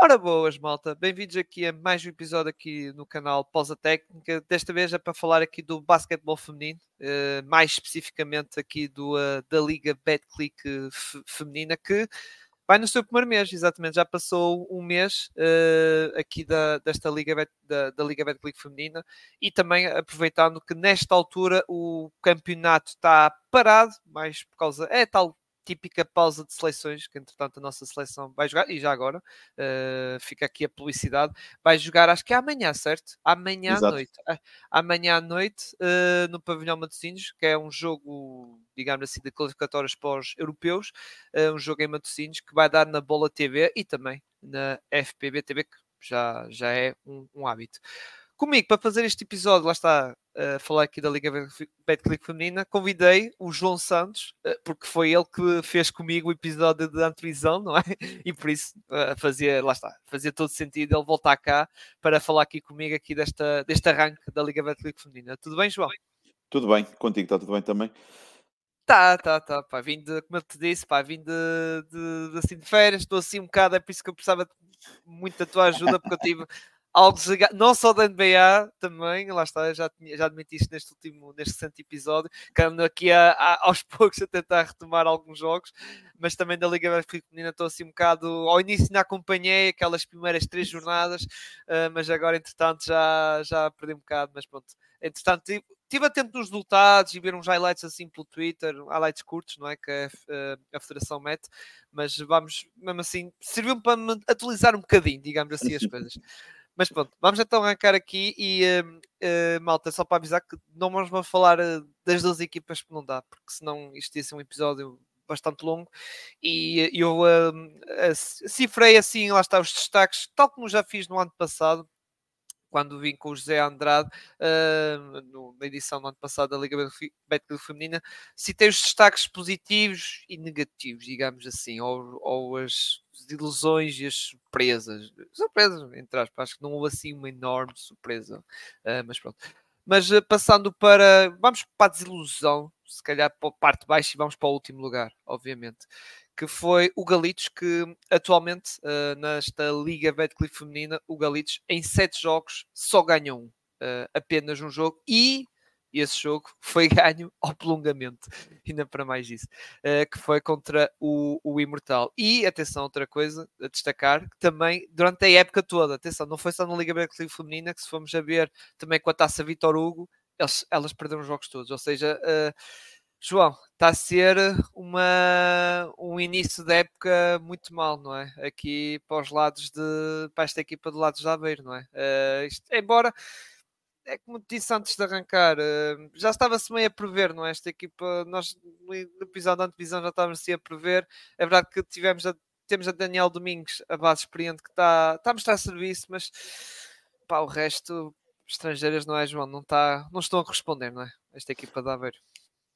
Ora boas, malta. Bem-vindos aqui a mais um episódio aqui no canal Pausa Técnica. Desta vez é para falar aqui do basquetebol feminino, uh, mais especificamente aqui do, uh, da Liga Betclic feminina, que vai no seu primeiro mês, exatamente. Já passou um mês aqui da, desta Liga, Bet, da, da Liga Betclic feminina e também aproveitando que nesta altura o campeonato está parado, mais por causa... É tal típica pausa de seleções, que entretanto a nossa seleção vai jogar, e já agora uh, fica aqui a publicidade, vai jogar acho que é amanhã, certo? Amanhã Exato. à noite. Uh, amanhã à noite uh, no Pavilhão Matosinhos, que é um jogo, digamos assim, de qualificatórios pós-europeus, um jogo em Matosinhos que vai dar na Bola TV e também na FPB TV, que já, já é um, um hábito. Comigo, para fazer este episódio, lá está, uh, falar aqui da Liga Betclic Feminina, convidei o João Santos, uh, porque foi ele que fez comigo o episódio de antevisão, não é? E por isso uh, fazia, lá está, fazia todo sentido ele voltar cá para falar aqui comigo aqui desta, deste arranque da Liga Betclic Feminina. Tudo bem, João? Tudo bem, contigo está tudo bem também? Tá, tá, tá, pá, vim de, como eu te disse, pá, vim de, de, de, assim, de férias, estou assim um bocado, é por isso que eu precisava muito da tua ajuda, porque eu tive algo não só da NBA também, lá está, já, tinha, já admiti isto neste último, neste recente episódio, que ando aqui a, a, aos poucos a tentar retomar alguns jogos, mas também da Liga Feminina estou assim um bocado, ao início ainda acompanhei aquelas primeiras três jornadas, uh, mas agora entretanto já, já perdi um bocado, mas pronto, entretanto estive atento nos resultados e ver uns highlights assim pelo Twitter, highlights curtos, não é? Que a, uh, a Federação mete, mas vamos, mesmo assim, serviu-me para me atualizar um bocadinho, digamos assim, as coisas. Mas pronto, vamos então arrancar aqui e uh, uh, malta, só para avisar que não vamos falar uh, das duas equipas que não dá, porque senão isto ia ser um episódio bastante longo. E eu cifrei assim, lá está os destaques, tal como já fiz no ano passado, quando vim com o José Andrade uh, na edição do ano passado da Liga Betclic Feminina, citei os destaques positivos e negativos, digamos assim, ou, ou as ilusões e as surpresas. Surpresas, entre aspas, acho que não houve assim uma enorme surpresa, uh, mas pronto. Mas uh, passando para. Vamos para a desilusão, se calhar para a parte baixa e vamos para o último lugar, obviamente que foi o Galitos, que atualmente uh, nesta Liga Betclic Feminina, o Galitos em sete jogos só ganha um, uh, apenas um jogo, e esse jogo foi ganho ao prolongamento, ainda para mais isso, uh, que foi contra o, o Imortal. E atenção, outra coisa a destacar, que também durante a época toda, atenção, não foi só na Liga Betclic Feminina, que se formos a ver também com a taça Vitor Hugo, eles, elas perderam os jogos todos, ou seja, João, está a ser uma, um início de época muito mal, não é? Aqui para os lados de para esta equipa do lado de Aveiro, não é? Uh, isto, embora é como disse antes de arrancar, uh, já estava-se meio a prever, não é? Esta equipa, nós no episódio da antevisão já estávamos a prever. É verdade que tivemos a, temos a Daniel Domingos, a base experiente, que está, está a mostrar serviço, mas pá, o resto, estrangeiras, não é, João? Não, está, não estão a corresponder, não é? Esta equipa de Aveiro.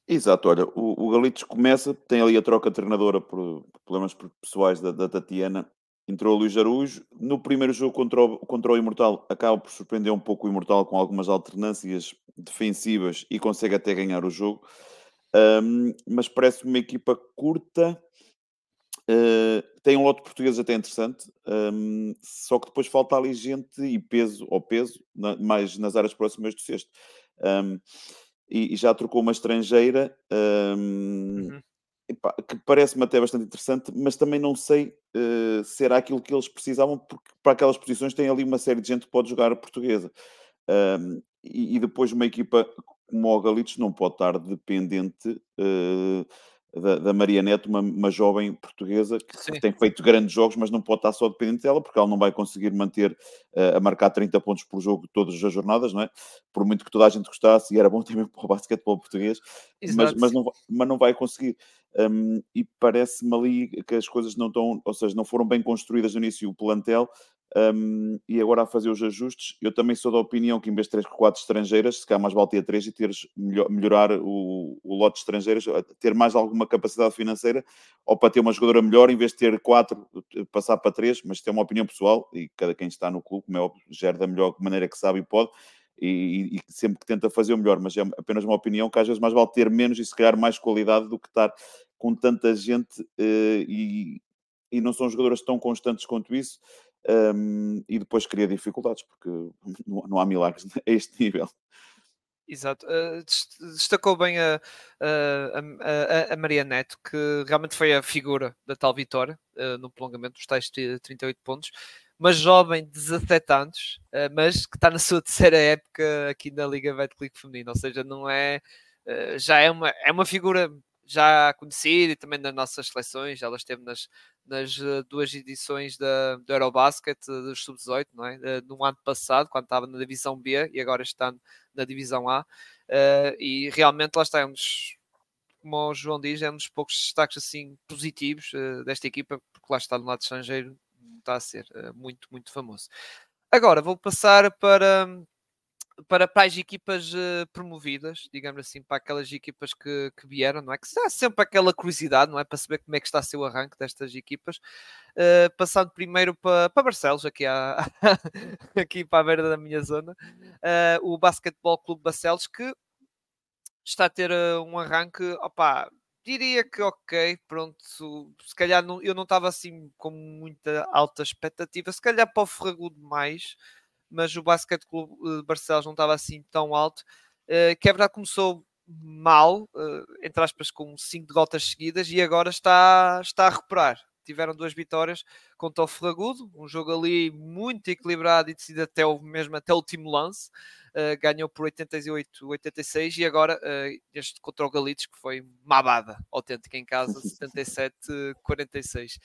Exato, olha, o, o Galitos começa, tem ali a troca de treinadora por, problemas pessoais da, da, Tatiana, entrou o Luís Araújo, no primeiro jogo contra o, contra o Imortal, acaba por surpreender um pouco o Imortal com algumas alternâncias defensivas e consegue até ganhar o jogo, um, mas parece uma equipa curta, uh, tem um lote português até interessante, um, só que depois falta ali gente e peso, ou peso, na, mais nas áreas próximas do sexto. Um, e, e já trocou uma estrangeira um, uhum. epá, que parece-me até bastante interessante, mas também não sei uh, se era aquilo que eles precisavam, porque para aquelas posições tem ali uma série de gente que pode jogar portuguesa. Um, e, e, depois uma equipa como o Galitos não pode estar dependente uh, da, da Maria Neto, uma, uma jovem portuguesa que Sim. tem feito grandes jogos, mas não pode estar só dependente dela, porque ela não vai conseguir manter uh, a marcar 30 pontos por jogo todas as jornadas, não é? Por muito que toda a gente gostasse, e era bom também para o basquetebol português, mas, mas, não, mas não vai conseguir. Um, e parece-me ali que as coisas não estão, ou seja, não foram bem construídas no início o plantel, um, e agora a fazer os ajustes, eu também sou da opinião que em vez de 3 4 estrangeiras, se calhar mais vale ter 3 e teres melhor, melhorar o, o lote de estrangeiras, ter mais alguma capacidade financeira, ou para ter uma jogadora melhor, em vez de ter 4, passar para 3, mas é uma opinião pessoal, e cada quem está no clube, como é óbvio, gera da melhor maneira que sabe e pode, e, e, sempre que tenta fazer o melhor, mas é apenas uma opinião que às vezes mais vale ter menos e se calhar mais qualidade do que estar com tanta gente uh, e, e não são jogadoras tão constantes quanto isso um, e depois cria dificuldades, porque não, não há milagres a este nível. Exato. Uh, destacou bem a, a, a, a, Maria Neto, que realmente foi a figura da tal vitória uh, no prolongamento dos tais 38 pontos. Uma jovem de 17 anos, uh, mas que está na sua terceira época aqui na Liga Betclic Feminina, ou seja, não é. já é uma, é uma figura já conhecida e também nas nossas seleções. Ela esteve nas, nas duas edições da, Eurobasket dos Sub-18, não é? no ano passado, quando estava na Divisão B e agora está na Divisão A. Uh, e realmente lá está, é um dos, como o João diz, é um dos poucos destaques assim positivos uh, desta equipa, porque lá está no lado estrangeiro, está a ser uh, muito, muito famoso. Agora vou passar para, para, para as equipas uh, promovidas, digamos assim, para aquelas equipas que, que vieram, não é? Que há sempre aquela curiosidade, não é? Para saber como é que está a ser o arranque destas equipas. Uh, passando primeiro para, para Barcelos, aqui, à, aqui para a beira da minha zona, uh, o Basquetebol Clube Barcelos, que está a ter um arranque, opá, diria que ok, pronto, se calhar não, eu não estava assim com muita alta expectativa, se calhar para o Ferragudo mais, mas o Basquete Clube de eh, Barcelos não estava assim tão alto. Uh, que é verdade começou mal, uh, entre aspas, com cinco derrotas seguidas e agora está, está a recuperar. Tiveram duas vitórias contra o Fragudo, um jogo ali muito equilibrado e decidido até o mesmo até o último lance. Uh, ganhou por 88-86 e agora uh, este contra o Galitos que foi uma abada autêntica em casa, 77-46.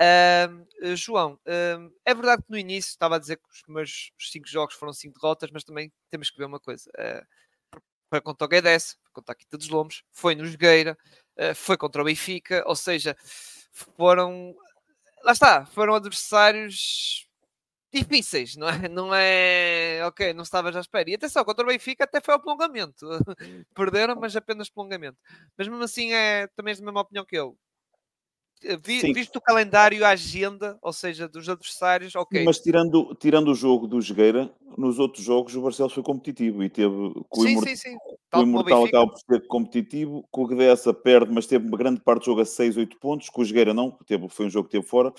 Uh, João, uh, é verdade que no início estava a dizer que os meus cinco jogos foram cinco derrotas, mas também temos que ver uma coisa. Uh, foi contra o Guedes, foi contra a Quinta dos Lombos, foi no Jogueira, foi contra o Benfica, ou seja, foram. Lá está, foram adversários difíceis, não é? Não é. Ok, não estavas à espera. E atenção, contra o Benfica até foi ao prolongamento. Perderam, mas apenas prolongamento. Mas mesmo assim, é também és da mesma opinião que eu eh, vi, visto o calendário, a agenda, ou seja, dos adversários, ok. Mas tirando, tirando o jogo do Jogueira, nos outros jogos o Barcelos foi competitivo e teve com sim, o, sim, sim. Com o Imortal acaba por ser competitivo, com o Gdessa perde, mas teve uma grande parte do jogo a 6, 8 pontos, com o Jogueira não, teve, foi um jogo que teve fora.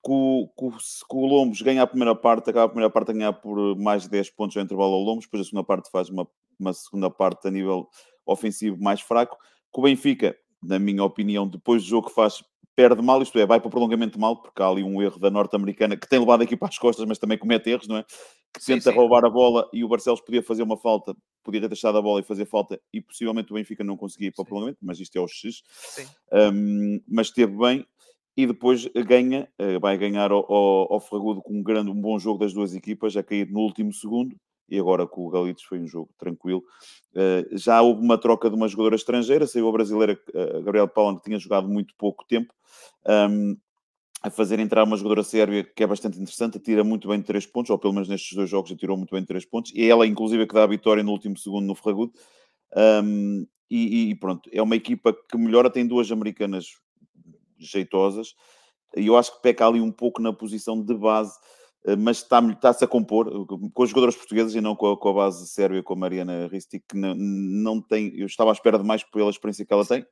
Com, com, com o Lombos ganha a primeira parte, acaba a primeira parte a ganhar por mais de 10 pontos ao intervalo ao Lombos, depois a segunda parte faz uma, uma segunda parte a nível ofensivo mais fraco. Com o Benfica, na minha opinião, depois do jogo que faz perde mal, isto é, vai para o prolongamento mal, porque há ali um erro da norte-americana que tem levado aqui para as costas, mas também comete erros, não é? Que sim, tenta sim. roubar a bola e o Barcelos podia fazer uma falta, podia ter deixado a bola e fazer falta, e possivelmente o Benfica não conseguia ir para sim. o prolongamento, mas isto é o X. Um, mas esteve bem e depois ganha, eh, vai ganhar ao, ao, ao Fragudo com um grande, um bom jogo das duas equipas, a cair no último segundo, e agora com o Galitos foi um jogo tranquilo. Uh, já houve uma troca de uma jogadora estrangeira, saiu a brasileira uh, Gabriel Paula, que tinha jogado muito pouco tempo, um, a fazer entrar uma jogadora sérvia que é bastante interessante, tira muito bem de 3 pontos, ou pelo menos nestes dois jogos tirou muito bem de 3 pontos, e é ela, inclusive, que dá a vitória no último segundo no Ferragudo. Um, e, e, pronto, é uma equipa que melhora, tem duas americanas jeitosas, e eu acho que peca ali um pouco na posição de base eh, mas está-se está a compor eh, com os jogadores portugueses e não com a, com a base sérvia, com a Mariana Ristic, que não, não tem, eu estava à espera de mais pela experiência que ela tem,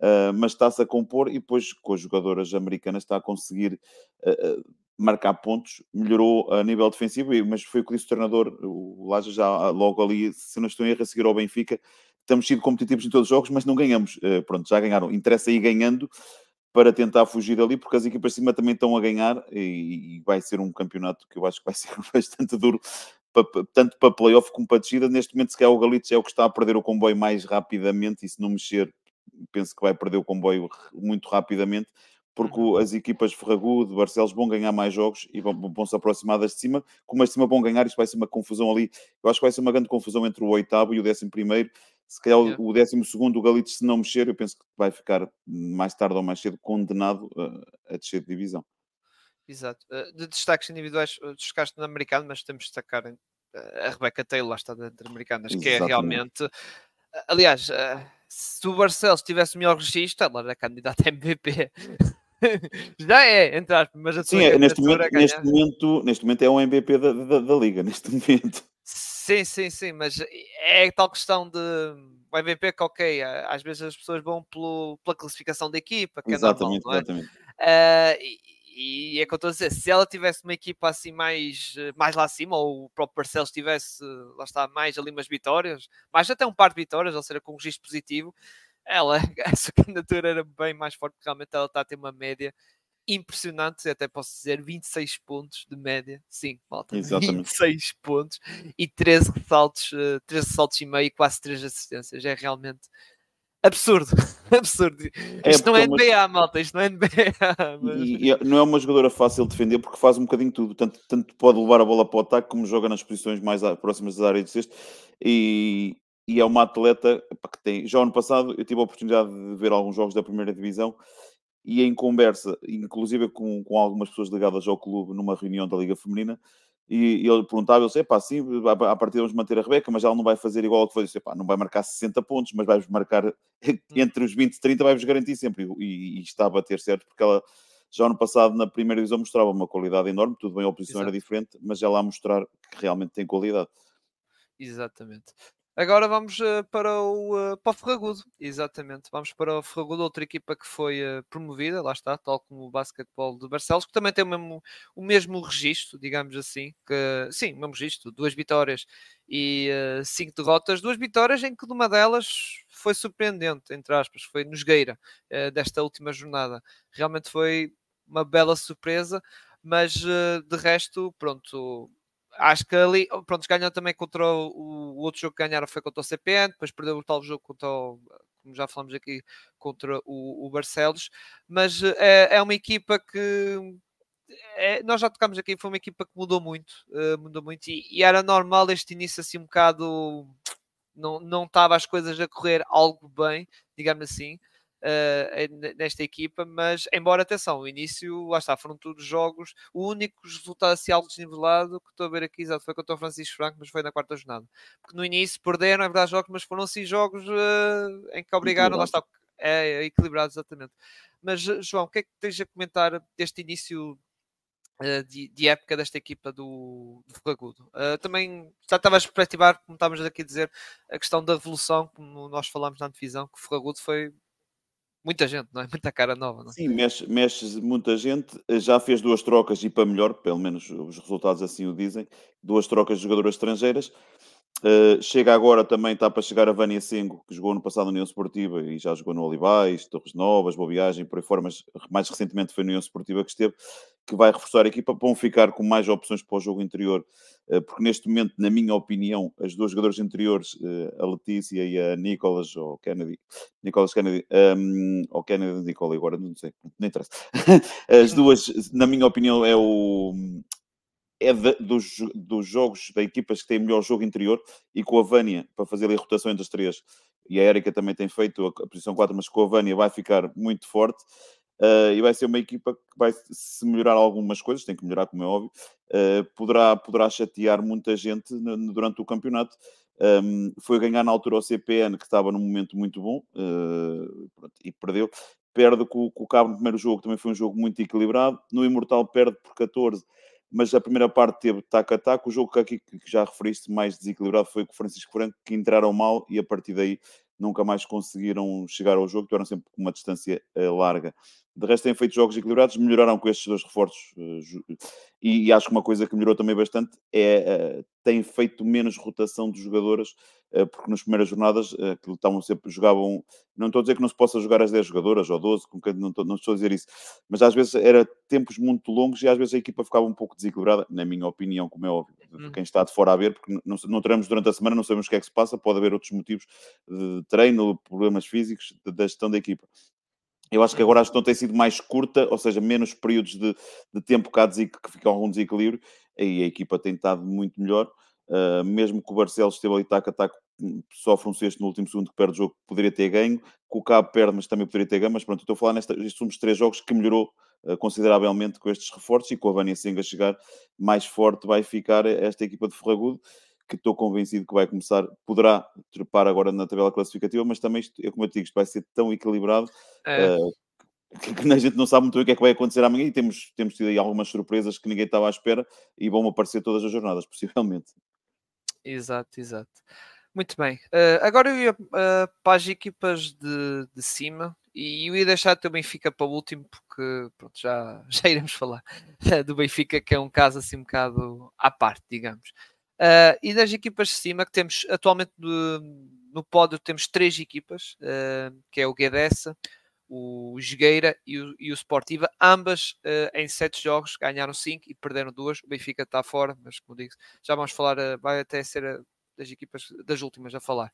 uh, mas está-se a compor e depois com as jogadoras americanas está a conseguir uh, marcar pontos, melhorou a nível defensivo, mas foi o que disse o treinador, o Laja já logo ali, se não estou em erro, a seguir ao Benfica, estamos sido competitivos em todos os jogos, mas não ganhamos, pronto, já ganharam, interessa ir ganhando, para tentar fugir ali, porque as equipas de cima também estão a ganhar e, e vai ser um campeonato que eu acho que vai ser bastante duro, tanto para playoff como para descida. Neste momento, se calhar o Galitos é o que está a perder o comboio mais rapidamente e se não mexer, penso que vai perder o comboio muito rapidamente, porque uhum. as equipas de Ferragudo, Barcelos vão ganhar mais jogos e vão, vão, se aproximar das de cima. Como as de cima vão ganhar, isto vai ser uma confusão ali. Eu acho que vai ser uma grande confusão entre o oitavo e o décimo primeiro se calhar yeah. o décimo segundo, o Galitos, se não mexer, eu penso que vai ficar mais tarde ou mais cedo condenado a, a descer de divisão. Exato. Eh, de destaques individuais, eh, destacaste no americano, mas temos de destacar eh, a Rebecca Taylor, lá está dentro americanas, que é realmente. Aliás, se o Barcelos tivesse o melhor registro, ela era candidata a MVP. Já é, entre aspas, mas a Sim, é, neste, momento, neste, momento, neste momento é um MVP da, da, da Liga, neste momento. Sim, sim, sim, mas é tal questão de o MVP que, ok, às vezes as pessoas vão pelo, pela classificação da equipa, que exatamente, é normal, não é? Exatamente. Uh, e, e é que eu estou a dizer, se ela tivesse uma equipa assim mais, mais lá acima, ou o próprio Barcelos tivesse, lá está, mais ali umas vitórias, mais até um par de vitórias, ou seja, com um registro positivo, ela, essa candidatura era bem mais forte, porque realmente ela está a ter uma média impressionante, até posso dizer 26 pontos de média, sim, Exatamente. 26 pontos e 13 saltos, 13 saltos e meio, quase 3 assistências, é realmente absurdo, absurdo. É isto não é NBA, uma... malta, isto não é NBA. Mas... E, e, não é uma jogadora fácil de defender porque faz um bocadinho tudo, tanto, tanto pode levar a bola para o ataque como joga nas posições mais próximas da área de sexto e, e é uma atleta que tem. Já ano passado eu tive a oportunidade de ver alguns jogos da primeira divisão e em conversa, inclusive com, com algumas pessoas ligadas ao clube numa reunião da Liga Feminina, e, e ele perguntava, ele disse, pá, sim, a partir vamos manter a Rebeca, mas ela não vai fazer igual ao que foi. Disse, pá, não vai marcar 60 pontos, mas vai marcar entre os 20 e 30, vai-vos garantir sempre. E, e, está a bater certo, porque ela já no passado, na primeira divisão, mostrava uma qualidade enorme, tudo bem, a oposição Exato. era diferente, mas ela a mostrar que realmente tem qualidade. Exatamente. Agora vamos uh, para, o, uh, para o Ferragudo, exatamente. Vamos para o Ferragudo, outra equipa que foi uh, promovida, lá está, tal como o basquetebol de Barcelos, que também tem o mesmo, o mesmo registro, digamos assim. Que, sim, o mesmo registro, duas vitórias e cinco derrotas. Duas vitórias em que uma delas foi surpreendente, entre aspas, foi Nosgueira, desta última jornada. Realmente foi uma bela surpresa, mas de resto, pronto acho que ali, pronto, ganhou também contra o, o, outro jogo que ganharam foi contra o CPN, depois perdeu o tal jogo contra o, como já falamos aqui, contra o, o Barcelos, mas é, é uma equipa que é, nós já tocámos aqui, foi uma equipa que mudou muito, uh, mudou muito e, e, era normal este início assim um bocado não, não estava as coisas a correr algo bem, digamos assim uh, nesta equipa, mas embora atenção, o início, lá está, foram todos jogos, o único resultado assim algo desnivelado que estou a ver aqui exato, foi contra o Francisco Franco, mas foi na quarta jornada. Porque no início perderam, é verdade, jogos, mas foram sim jogos uh, em que obrigaram, lá está, é, é equilibrado exatamente. Mas João, o que é que tens a comentar deste início de, de, época desta equipa do, do Ferragudo. Uh, também já estava a perspectivar, como estávamos aqui a dizer, a questão da evolução, como nós falámos na divisão, que o Ferragudo foi muita gente, não é? Muita cara nova, não é? Sim, mexe, mexe muita gente. Já fez duas trocas e para melhor, pelo menos os resultados assim o dizem. Duas trocas de jogadoras estrangeiras. Uh, chega agora também, está para chegar a Vânia Sengo, que jogou no passado na União Esportiva e já jogou no Olivais, Torres Novas, Boa Viagem, por aí fora, mas mais recentemente foi na União Esportiva que esteve que vai reforçar a equipa, vão ficar com mais opções para o jogo interior, eh, porque neste momento, na minha opinião, as duas jogadoras interiores, eh, a Letícia e a Nicholas, ou Kennedy, Nicholas Kennedy, um, ou Kennedy Nicola, agora não sei, nem interessa. As duas, na minha opinião, é o. É de, dos, dos jogos da equipas que têm melhor jogo interior e com a Vânia para fazer a rotação entre as três e a Érica também tem feito a, a posição 4, mas com a Vânia vai ficar muito forte. Uh, e vai ser uma equipa que vai, se melhorar algumas coisas, tem que melhorar, como é óbvio, uh, poderá, poderá chatear muita gente no, no, durante o campeonato. Um, foi ganhar na altura o CPN, que estava num momento muito bom, uh, e perdeu. Perde com, com o Cabo no primeiro jogo, também foi um jogo muito equilibrado. No Imortal perde por 14, mas a primeira parte teve taco a taco. O jogo que aqui que já referiste mais desequilibrado foi com o Francisco Franco, que entraram mal e a partir daí nunca mais conseguiram chegar ao jogo, tiveram sempre uma distância uh, larga. De resto, têm feito jogos equilibrados, melhoraram com estes dois reforços. Uh, e, e, acho que uma coisa que melhorou também bastante é uh, têm feito menos rotação de jogadoras, porque nas primeiras jornadas que estavam sempre, jogavam. Não estou a dizer que não se possa jogar as 10 jogadoras ou 12, não estou, não estou a dizer isso, mas às vezes era tempos muito longos e às vezes a equipa ficava um pouco desequilibrada, na minha opinião, como é óbvio, de uhum. quem está de fora a ver, porque não, não teremos durante a semana, não sabemos o que é que se passa, pode haver outros motivos de treino, problemas físicos da gestão da equipa. Eu acho que agora a gestão tem sido mais curta, ou seja, menos períodos de, de tempo que, há que fica algum desequilíbrio, e a equipa tem estado muito melhor. Uh, mesmo que o Barcelos esteve ali taco a taco, sofre um sexto no último segundo que perde o jogo, poderia ter ganho. Que o Cabo perde, mas também poderia ter ganho. Mas pronto, estou a falar nestes últimos três jogos que melhorou uh, consideravelmente com estes reforços e com a Vânia Senga chegar mais forte, vai ficar esta equipa de Ferragudo que estou convencido que vai começar, poderá trepar agora na tabela classificativa, mas também, isto, como eu te digo, isto vai ser tão equilibrado é. uh, que, que, a gente não sabe muito bem o que é que vai acontecer amanhã e temos, temos tido aí algumas surpresas que ninguém estava à espera e vão aparecer todas as jornadas, possivelmente. Exato, exato. Muito bem. Uh, agora eu ia uh, para as equipas de, de cima, E eu ia deixar o Benfica para o último, porque pronto, já, já iremos falar do Benfica, que é um caso assim um bocado à parte, digamos. Uh, e das equipas de cima, que temos atualmente no, no pódio, temos três equipas, uh, que é o Guedes, o Jogueira e o, e o Sportiva, ambas uh, em sete jogos ganharam cinco e perderam duas. O Benfica está fora, mas como digo, já vamos falar, vai até ser das equipas das últimas a falar.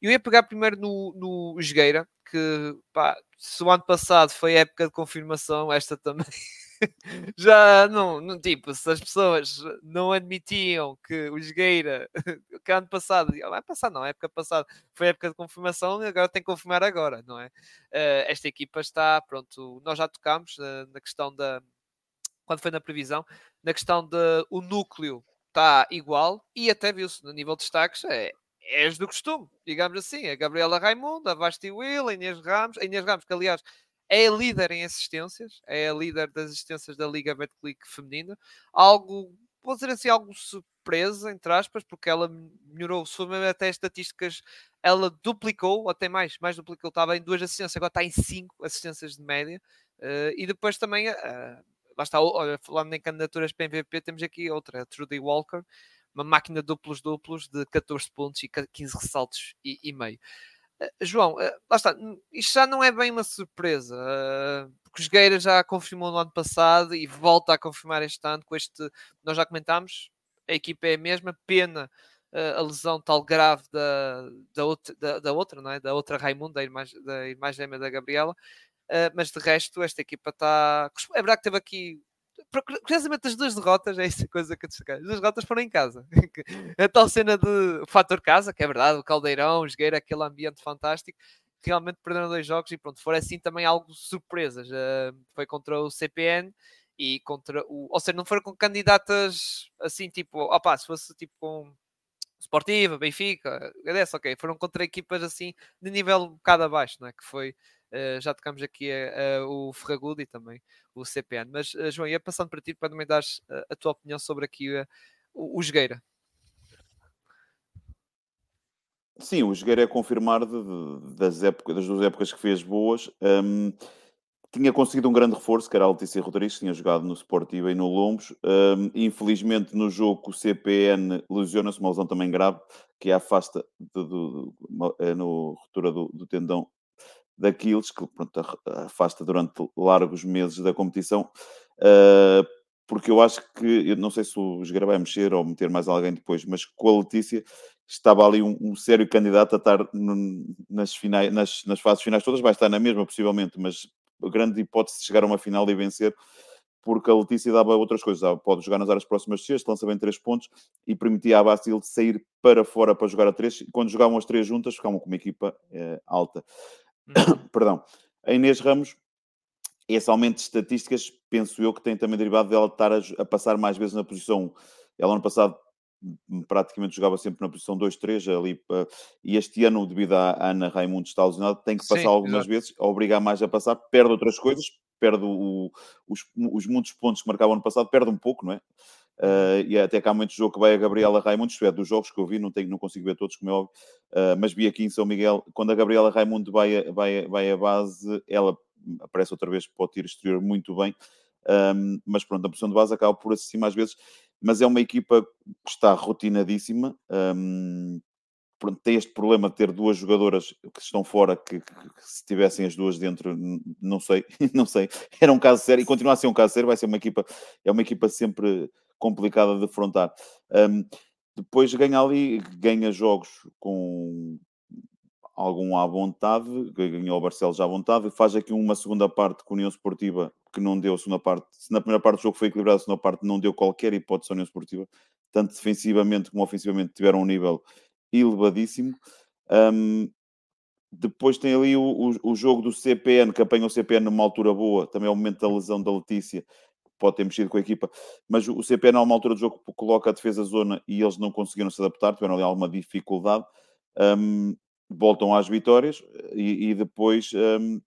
Eu ia pegar primeiro no, no Jogueira, que pá, se o ano passado foi época de confirmação, esta também. já não, não, tipo, se as pessoas não admitiam que o Jogueira, que ano passado, ano passado não, época passada, foi época de confirmação, agora tem que confirmar agora, não é? Uh, esta equipa está, pronto, nós já tocámos uh, na questão da, quando foi na previsão, na questão de o núcleo está igual e até viu-se no nível de destaques, é, é do costume, digamos assim, a Gabriela Raimundo, a Vasti Will, a Inês Ramos, a Inês Ramos, que aliás é líder em assistências, é líder das assistências da Liga Betclic feminina. Algo, vou dizer assim, algo surpresa, entre aspas, porque ela melhorou, se até as estatísticas, ela duplicou, até mais, mais duplicou, estava em duas assistências, agora está em cinco assistências de média. Uh, e depois também, uh, lá está, olha, falando em candidaturas para MVP, temos aqui outra, Trudy Walker, uma máquina duplos-duplos de 14 pontos e 15 ressaltos e, e meio. Eh, João, uh, lá está, isto já não é bem uma surpresa, uh, porque o Jogueira já confirmou no ano passado e volta a confirmar este ano com este, nós já comentámos, a equipa é a mesma, pena a lesão tal grave da, da, outra, da, da outra, não é? da outra Raimundo, da irmã, da da Gabriela, mas de resto esta equipa está, é verdade que teve aqui curiosamente as duas derrotas, é essa coisa que eu destaquei, as duas derrotas foram em casa. a tal cena de fator casa, que é verdade, o Caldeirão, o Jogueira, aquele ambiente fantástico, realmente perderam dois jogos e pronto, foi assim também algo surpresas. Uh, foi contra o CPN e contra o. Ou seja, não foram com candidatas assim, tipo, opá, se fosse tipo com Sportiva, Benfica, HDS, ok, foram contra equipas assim de nível um bocado abaixo, não é? Que foi Uh, já tocamos aqui uh, o Ferragudo e também o CPN. Mas, uh, João, ia passando para ti para também dar a tua opinião sobre aqui o, o Jogueira. Sim, o Jogueira é confirmar de, de, das, épocas, das duas épocas que fez boas. Um, tinha conseguido um grande reforço, que era a Letícia Rodrigues, tinha jogado no Sportiva e no Lombos. Um, infelizmente, no jogo o CPN, lesiona-se uma lesão também grave, que a afasta de, de, de, no ruptura do, do tendão daqueles que pronto, afasta durante largos meses da competição, uh, porque eu acho que, eu não sei se o Jogueira vai mexer ou meter mais alguém depois, mas com a Letícia estava ali um, um sério candidato a estar no, nas, finais, nas, nas fases finais todas, vai estar na mesma possivelmente, mas grande hipótese de chegar a uma final e vencer, porque a Letícia dava outras coisas. Pode jogar nas áreas próximas de sexto, lança bem três pontos e permitia à Bastil sair para fora para jogar a três. Quando jogavam as três juntas, ficavam com uma equipa eh, alta. Perdão. A Inês Ramos, esse aumento de estatísticas, penso eu que tem também derivado dela estar a, a passar mais vezes na posição. Ela, ano passado, praticamente jogava sempre na posição 2-3 ali e este ano devido à Ana Raimundo estar lesionada tem que passar Sim, algumas exato. vezes a obrigar mais a passar, perde outras coisas perde o, os, os muitos pontos que marcava ano passado, perde um pouco, não é? Uh, e até que há muito jogo que vai a Gabriela Raimundo, isto é, dos jogos que eu vi, não, tenho, não consigo ver todos, como é óbvio, uh, mas vi aqui em São Miguel, quando a Gabriela Raimundo vai vai, vai a base, ela aparece outra vez para o tiro exterior muito bem, um, mas pronto, a posição de base acaba por assim às vezes, mas é uma equipa que está rotinadíssima, um, pronto, tem este problema de ter duas jogadoras que estão fora, que, que, que, se tivessem as duas dentro, não sei, não sei. Era um caso sério e continua a ser um caso sério, vai ser uma equipa, é uma equipa sempre complicada de afrontar. Um, depois ganha ali, ganha jogos com algum à vontade, ganhou o Barcelos à vontade, faz aqui uma segunda parte com a União Esportiva que não deu segunda parte. Se na primeira parte do jogo foi equilibrado, a segunda parte não deu qualquer hipótese à União Esportiva, tanto defensivamente como ofensivamente tiveram um nível elevadíssimo. Um, depois tem ali o, o, o, jogo do CPN, que apanha o CPN numa altura boa, também é o momento da lesão da Letícia, pode ter mexido com a equipa, mas o CPN, a uma altura do jogo, coloca a defesa zona e eles não conseguiram se adaptar, tiveram ali alguma dificuldade. Um, voltam às vitórias e, e depois um,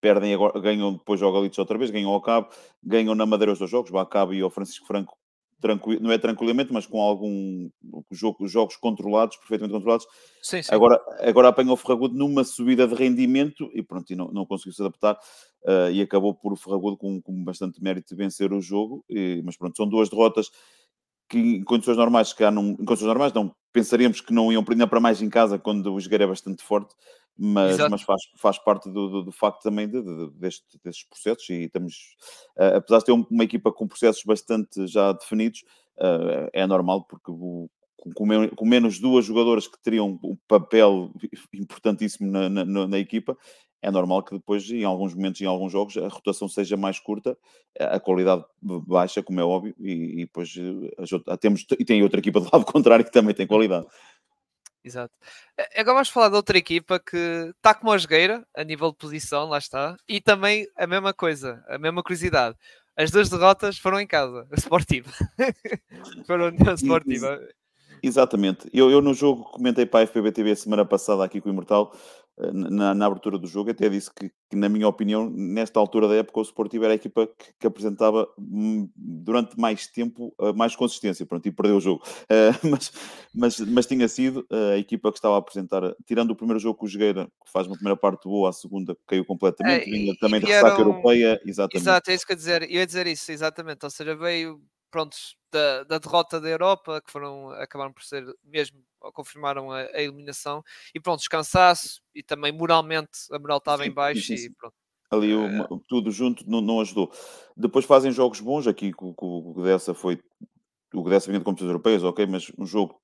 perdem agora, ganham depois ao Galitos outra vez, ganham ao Cabo, ganham na Madeira os dois jogos, ao Cabo e ao Francisco Franco tranquilo, não é tranquilamente, mas com algum jogo, jogos controlados, perfeitamente controlados. Sim, sim. Agora, agora apanha o Ferragudo numa subida de rendimento e pronto, e não, não conseguiu se adaptar uh, e acabou por o Ferragudo com, com bastante mérito de vencer o jogo. E, mas pronto, são duas derrotas que em condições normais, que não, em condições normais não, pensaríamos que não iam ainda para mais em casa quando o jogar é bastante forte, mas, mas faz, faz parte do, do, do facto também de, de, deste, destes processos e estamos, uh, apesar de ter uma equipa com processos bastante já definidos, uh, é normal porque o, com, com, menos duas jogadoras que teriam um papel importantíssimo na, na, na, equipa, é normal que depois, em alguns momentos, em alguns jogos, a rotação seja mais curta, a qualidade baixa, como é óbvio, e, e depois eh, temos, e tem outra equipa do lado contrário que também tem qualidade. Exato. Agora vamos falar de outra equipa que está como a jogueira, a nível de posição, lá está, e também a mesma coisa, a mesma curiosidade. As duas derrotas foram em casa, a Sportiva. foram na Sportiva. Exatamente. Eu, eu no jogo comentei para a FPB TV a semana passada aqui com o Imortal, na, na abertura do jogo, até disse que, que, na minha opinião, nesta altura da época, o Sportivo era a equipa que, que apresentava hum, durante mais tempo mais consistência, pronto, e perdeu o jogo. Uh, mas, mas, mas tinha sido uh, a equipa que estava a apresentar, tirando o primeiro jogo com o Jogueira, que faz uma primeira parte boa, a segunda caiu completamente, é, vinha também da ressaca europeia, exatamente. Exato, é isso que eu ia dizer, eu ia dizer isso, exatamente, ou seja, veio prontos, da, da, derrota da Europa, que foram, acabaram por ser mesmo, confirmaram a, a eliminação, e pronto, descansaço, e também moralmente a moral estava em baixo sim, sim. e pronto. Ali eh, tudo junto não, não, ajudou. Depois fazem jogos bons, aqui com o dessa foi o dessa vinha de competições europeias, ok, mas um jogo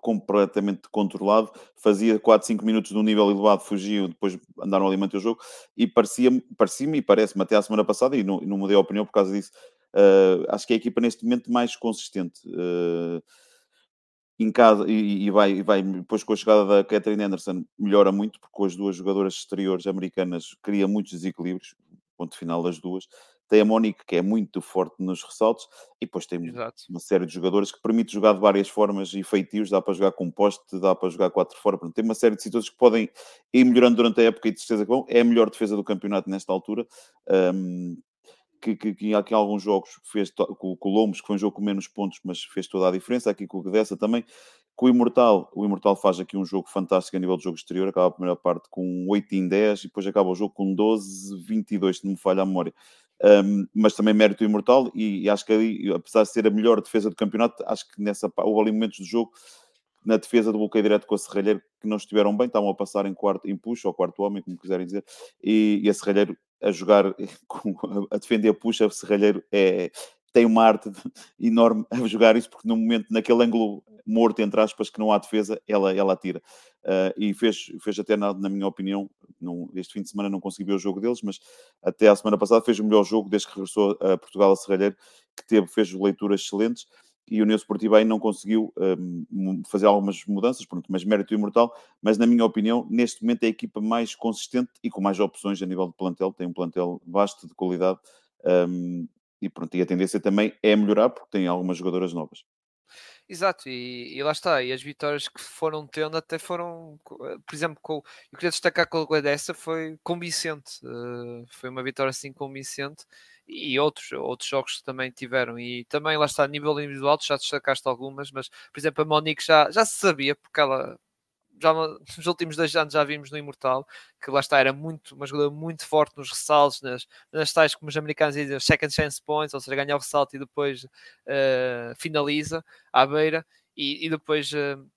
completamente controlado, fazia 4, 5 minutos de um nível elevado, fugiam, depois andaram ali manter o jogo, e parecia-me, parecia e parece-me até a semana passada, e não, não mudei a opinião por causa disso, uh, acho que é a equipa neste momento mais consistente. Uh, em casa e, e, vai, e vai depois com a chegada da Catherine Anderson melhora muito porque com as duas jogadoras exteriores americanas cria muitos desequilíbrios ponto final das duas tem a Monique que é muito forte nos ressaltos e depois tem Exato. uma série de jogadores que permite jogar de várias formas e feitios, dá para jogar com poste, dá para jogar quatro fora, tem uma série de situações que podem ir melhorando durante a época e de certeza que vão, é a melhor defesa do campeonato nesta altura um, que, que, que, aqui em alguns jogos fez com, o Lombos, que foi um jogo com menos pontos, mas fez toda a diferença. Aqui com o Gdessa também. Com o Imortal, o Imortal faz aqui um jogo fantástico a nível de jogo exterior. Acaba a primeira parte com 8 em 10 e depois acaba o jogo com 12, 22, se não me falha a memória. Um, mas também mérito Imortal. E, e, acho que ali, apesar de ser a melhor defesa do campeonato, acho que nessa houve ali momentos do jogo na defesa do bloqueio direto com a Serralheiro que não estiveram bem, estavam a passar em quarto, em push, ou quarto homem, como quiserem dizer, e, e a Serralheiro a jogar, a defender puxa, Serralheiro é, tem uma arte enorme a jogar isso, porque no momento, naquele ângulo morto, entre aspas, que não há defesa, ela, ela atira. Uh, e fez, fez até, na, na minha opinião, não, este fim de semana não consegui ver o jogo deles, mas até a semana passada fez o melhor jogo desde que regressou a Portugal a Serralheiro, que teve, fez leituras excelentes e o União Esportiva aí não conseguiu um, fazer algumas mudanças, pronto, mas mérito imortal, mas na minha opinião, neste momento é a equipa mais consistente e com mais opções a nível de plantel, tem um plantel vasto de qualidade um, e pronto, e a tendência também é melhorar porque tem algumas jogadoras novas. Exato, e, e, lá está, e as vitórias que foram tendo até foram, eh, por exemplo, com, eu queria destacar com a dessa foi convincente, uh, foi uma vitória assim convincente, e outros, outros jogos que também tiveram. E também lá está, a nível individual, já destacaste algumas, mas por exemplo, a Monique já, já se sabia, porque ela já nos últimos dois anos já vimos no Imortal que lá está, era muito, uma jogadora muito forte nos ressaltos, nas, nas tais, como os americanos dizem, second chance points, ou seja, ganha o ressalto e depois uh, finaliza à beira. E, e depois uh,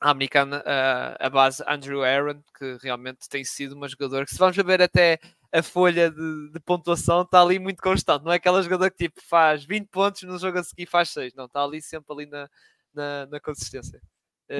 a americana, a, a base Andrew Aaron, que realmente tem sido uma jogadora que, se vamos ver até a folha de, de, pontuação, está ali muito constante. Não é aquela jogadora que tipo faz 20 pontos no jogo a seguir faz 6. Não, está ali sempre ali na, na, na consistência.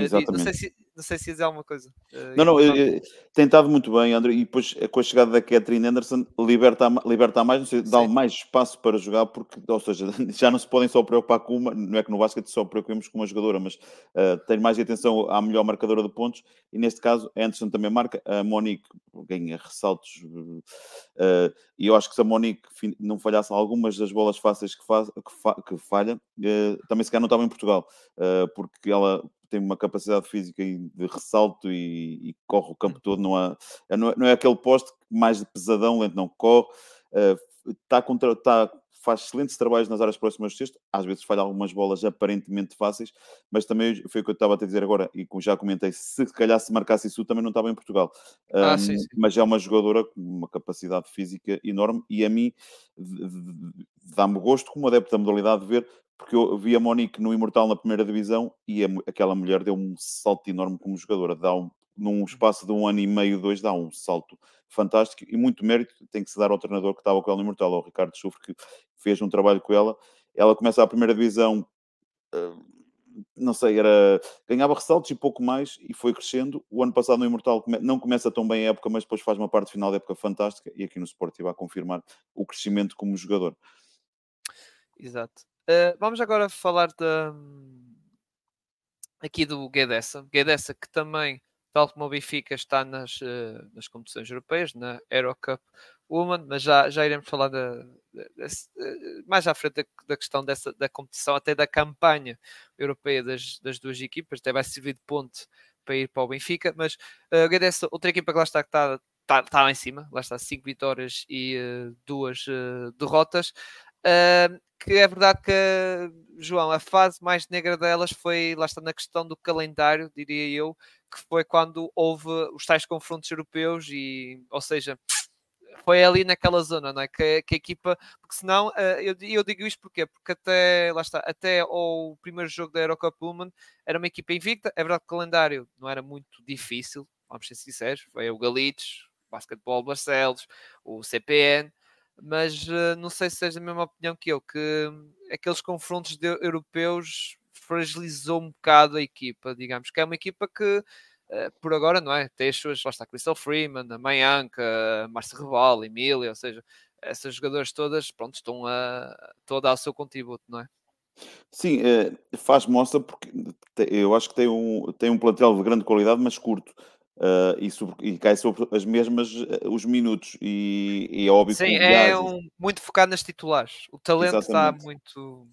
Exatamente. Não sei, se, não sei se dizer alguma coisa. Não, não, tem estado muito bem, André, e depois com a chegada da Catherine Anderson liberta, liberta mais, não sei, dá mais espaço para jogar, porque, ou seja, já não se podem só preocupar com uma, não é que no basquete só preocupemos com uma jogadora, mas uh, tem mais atenção à melhor marcadora de pontos, e neste caso Anderson também marca, a Monique ganha ressaltos, uh, e eu acho que se a Monique não falhasse algumas das bolas fáceis que, faz, que, fa, que falha, uh, também se calhar não estava em Portugal, porque ela tem uma capacidade física de ressalto e, e corre o campo todo. Não, há, é, não, é, não é aquele poste mais de pesadão, lento, não corre. Uh, está contra, está, faz excelentes trabalhos nas áreas próximas do cesto, às vezes falha algumas bolas aparentemente fáceis, mas também foi o que eu estava a te dizer agora, e como já comentei, se calhar se marcasse isso também não estava em Portugal. Ah, sim, Um, sim. mas é uma jogadora com uma capacidade física enorme e a mim dá-me gosto como adepto da modalidade de ver, porque eu vi a Monique no Imortal na primeira divisão e a aquela mulher deu um salto enorme como jogadora, dá um, num espaço de um ano e meio, dois, dá um salto fantástico e muito mérito tem que se dar ao treinador que estava com ela no Imortal, ao Ricardo Chufre, que fez um trabalho com ela. Ela começa a primeira divisão, eh, não sei, era ganhava ressaltos e pouco mais e foi crescendo. O ano passado no Imortal não começa tão bem a época, mas depois faz uma parte final da época fantástica e aqui no Sportivo a confirmar o crescimento como jogador. Exato. Eh, vamos agora falar da, aqui do Guedessa. Guedessa que também, tal como o Benfica, está nas, eh, nas competições europeias, na Eurocup Women, mas já, já iremos falar eh, mais à frente da, da questão dessa, da competição, até da campanha europeia das, das duas equipas, até vai servir de ponte para ir para o Benfica, mas uh, Guedessa, outra equipa que lá está, que está, está, está lá em cima, lá está, cinco vitórias e uh, duas uh, derrotas, Uh, que é verdade que, João, a fase mais negra delas foi, lá está, na questão do calendário, diria eu, que foi quando houve os tais confrontos europeus e, ou seja, foi ali naquela zona, não é? Que, que a equipa, porque senão, uh, eu, eu digo isto porquê? Porque até, lá está, até o primeiro jogo da Eurocup Women era uma equipa invicta, é verdade que o calendário não era muito difícil, vamos ser sinceros, foi o Galitos, o Basquetebol Barcelos, o CPN, mas uh, não sei se seja a mesma opinião que eu, que aqueles confrontos de, europeus fragilizou um bocado a equipa, digamos, que é uma equipa que uh, por agora, não é? Tem as suas, lá está, Crystal Freeman, a Mayanka, a Márcia Reval, Emília, ou seja, essas jogadoras todas, pronto, estão a, estão a dar o seu contributo, não é? Sim, eh, faz mostra porque eu acho que tem um, tem um plantel de grande qualidade, mas curto. Uh, e, sobre, e, cai sobre as mesmas uh, os minutos. E, e é óbvio Sim, que é um, muito focado nas titulares. O talento Exatamente. está muito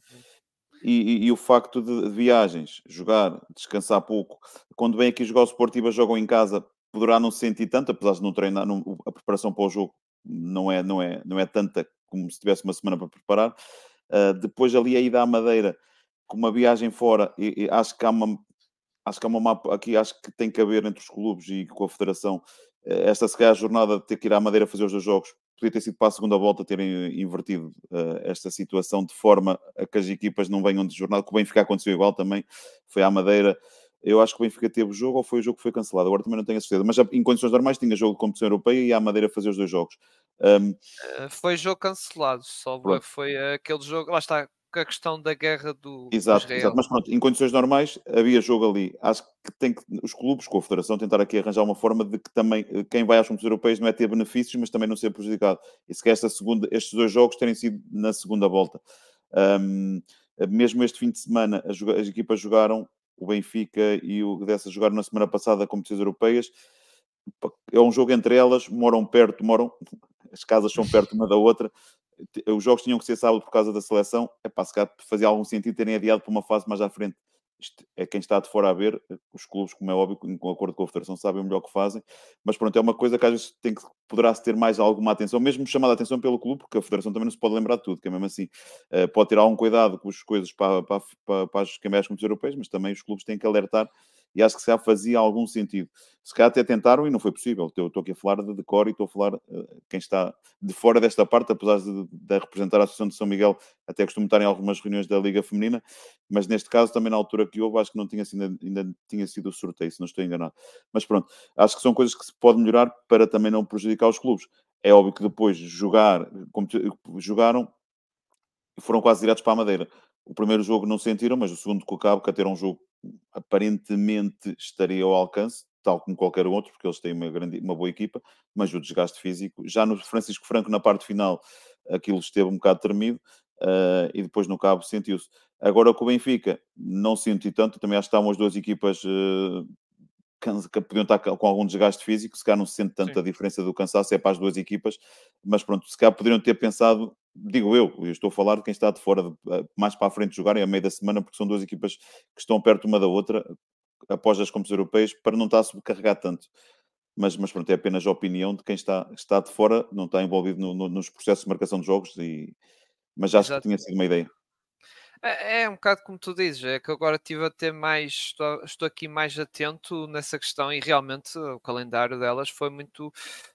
e, e, e, o facto de, de, viagens, jogar, descansar pouco quando vem aqui jogar o Sportiva jogam em casa, poderá não se sentir tanto apesar de não treinar, não, a preparação para o jogo não é, não, é, não é tanta como se tivesse uma semana para preparar. Uh, depois ali a ida à Madeira com uma viagem fora, e, e acho que há uma acho que há uma mapa aqui, acho que tem que haver entre os clubes e com a Federação esta se calhar a jornada de ter que ir à Madeira fazer os dois jogos podia ter sido para a segunda volta terem invertido uh, esta situação de forma a que as equipas não venham de jornada, que o Benfica aconteceu igual também, foi à Madeira eu acho que o Benfica teve o jogo ou foi o jogo que foi cancelado, agora também não tenho a certeza, mas já, em condições normais tinha jogo de competição europeia e à Madeira fazer os dois jogos. Um, foi jogo cancelado, só pronto. foi aquele jogo, lá está, a questão da guerra do, exato, exato, mas pronto, em condições normais havia jogo ali. Acho que tem que os clubes com a Federação tentar aqui arranjar uma forma de que também quem vai às competições europeias não é ter benefícios, mas também não ser prejudicado. E se quer esta segunda, estes dois jogos terem sido na segunda volta. Um, mesmo este fim de semana as, as, equipas jogaram, o Benfica e o Dessa jogaram na semana passada competições europeias. É um jogo entre elas, moram perto, moram, as casas são perto uma da outra os jogos tinham que ser sábado por causa da seleção, é para se calhar fazia algum sentido terem adiado para uma fase mais à frente. Isto é quem está de fora a ver, os clubes, como é óbvio, com acordo com a Federação, sabem o melhor que fazem, mas pronto, é uma coisa que às vezes tem que, poderá-se ter mais alguma atenção, mesmo chamada a atenção pelo clube, porque a Federação também não se pode lembrar de tudo, que é mesmo assim, uh, pode ter algum cuidado com as coisas para, para, para, para as competições europeias, mas também os clubes têm que alertar e acho que se fazia algum sentido. Se calhar até tentaram e não foi possível. Eu estou aqui a falar de decor e estou a falar uh, quem está de fora desta parte, apesar de, de representar a Associação de São Miguel, até costumo estar em algumas reuniões da Liga Feminina, mas neste caso também na altura que houve, acho que não tinha sido, ainda tinha sido o sorteio, se não estou enganado. Mas pronto, acho que são coisas que se pode melhorar para também não prejudicar os clubes. É óbvio que depois jogar, como jogaram, foram quase diretos para a Madeira. O primeiro jogo não sentiram, mas o segundo com o Cabo, que até era um jogo aparentemente estaria ao alcance, tal como qualquer outro, porque eles têm uma, grande, uma boa equipa, mas o desgaste físico, já no Francisco Franco, na parte final, aquilo esteve um bocado tremido, uh, e depois no Cabo sentiu-se. Agora com o Benfica, não senti tanto, também acho que estavam as duas equipas uh, que podiam estar com algum desgaste físico, se calhar não se sente tanto Sim. a diferença do cansaço, é para as duas equipas, mas pronto, se calhar poderiam ter pensado, digo eu, eu estou a falar de quem está de fora, de, mais para a frente jogarem a meio da semana, porque são duas equipas que estão perto uma da outra, após as competições europeias, para não estar a sobrecarregar tanto. Mas, mas pronto, é apenas a opinião de quem está, está de fora, não está envolvido no, no, nos processos de marcação de jogos e, mas acho Exato. que tinha sido uma ideia. É, é um bocado como tu dizes, é que agora estive a ter mais, estou, estou aqui mais atento nessa questão e realmente o calendário delas foi muito.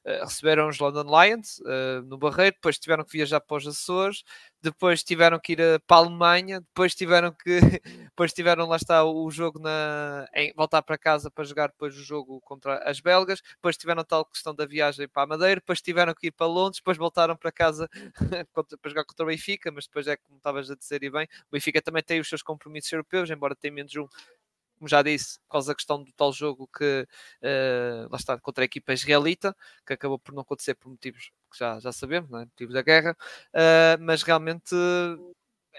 Uh, receberam os London Lions uh, no Barreiro, depois tiveram que viajar para os Açores, depois tiveram que ir para a Alemanha, depois tiveram que depois tiveram lá está o jogo na em, voltar para casa para jogar depois o jogo contra as belgas, depois tiveram tal questão da viagem para a Madeira, depois tiveram que ir para Londres, depois voltaram para casa para jogar contra o Benfica, mas depois é como estavas a dizer e bem, o Benfica também tem os seus compromissos europeus, embora tenha menos um como já disse, por causa da questão do tal jogo que uh, lá está contra a equipa israelita, que acabou por não acontecer por motivos que já, já sabemos, é? motivos da guerra, uh, mas realmente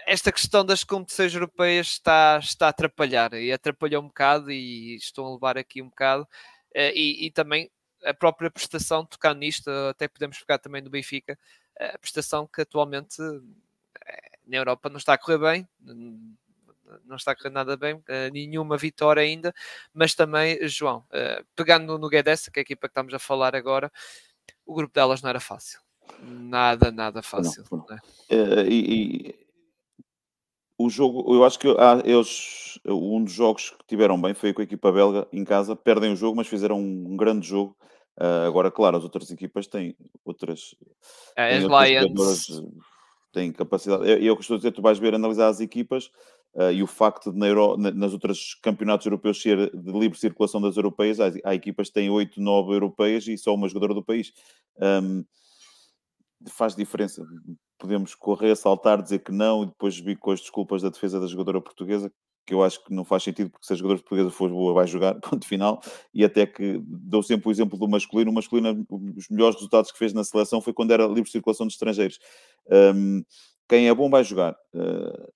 esta questão das competições europeias está, está a atrapalhar e atrapalhou um bocado e estão a levar aqui um bocado uh, e, e, também a própria prestação, tocando nisto, até podemos ficar também do Benfica, a prestação que atualmente na Europa não está a correr bem, não está a correr nada bem, uh, nenhuma vitória ainda, mas também, João, uh, pegando no Guedes, que é a equipa que estamos a falar agora, o grupo delas não era fácil. Nada, nada fácil. Não, não. Uh, e, e, o jogo, eu acho que ah, eles, um dos jogos que tiveram bem foi com a equipa belga em casa, perdem o jogo, mas fizeram um, um grande jogo. agora, claro, as outras equipas têm outras. É, têm as Lions têm capacidade. Eu, eu costumo dizer, tu vais ver analisar as equipas uh, e o facto de na Euro, nas outras campeonatos europeus ser de livre circulação das europeias, há, há equipas que têm 8, 9 europeias e só uma jogadora do país. Um, faz diferença. Podemos correr, saltar, dizer que não e depois vir com as desculpas da defesa da jogadora portuguesa, que eu acho que não faz sentido, porque se a jogadora portuguesa for boa, vai jogar, ponto final. E até que dou sempre o exemplo do masculino. O masculino, os melhores resultados que fez na seleção foi quando era livre circulação de estrangeiros. Um, quem é bom vai jogar. Uh,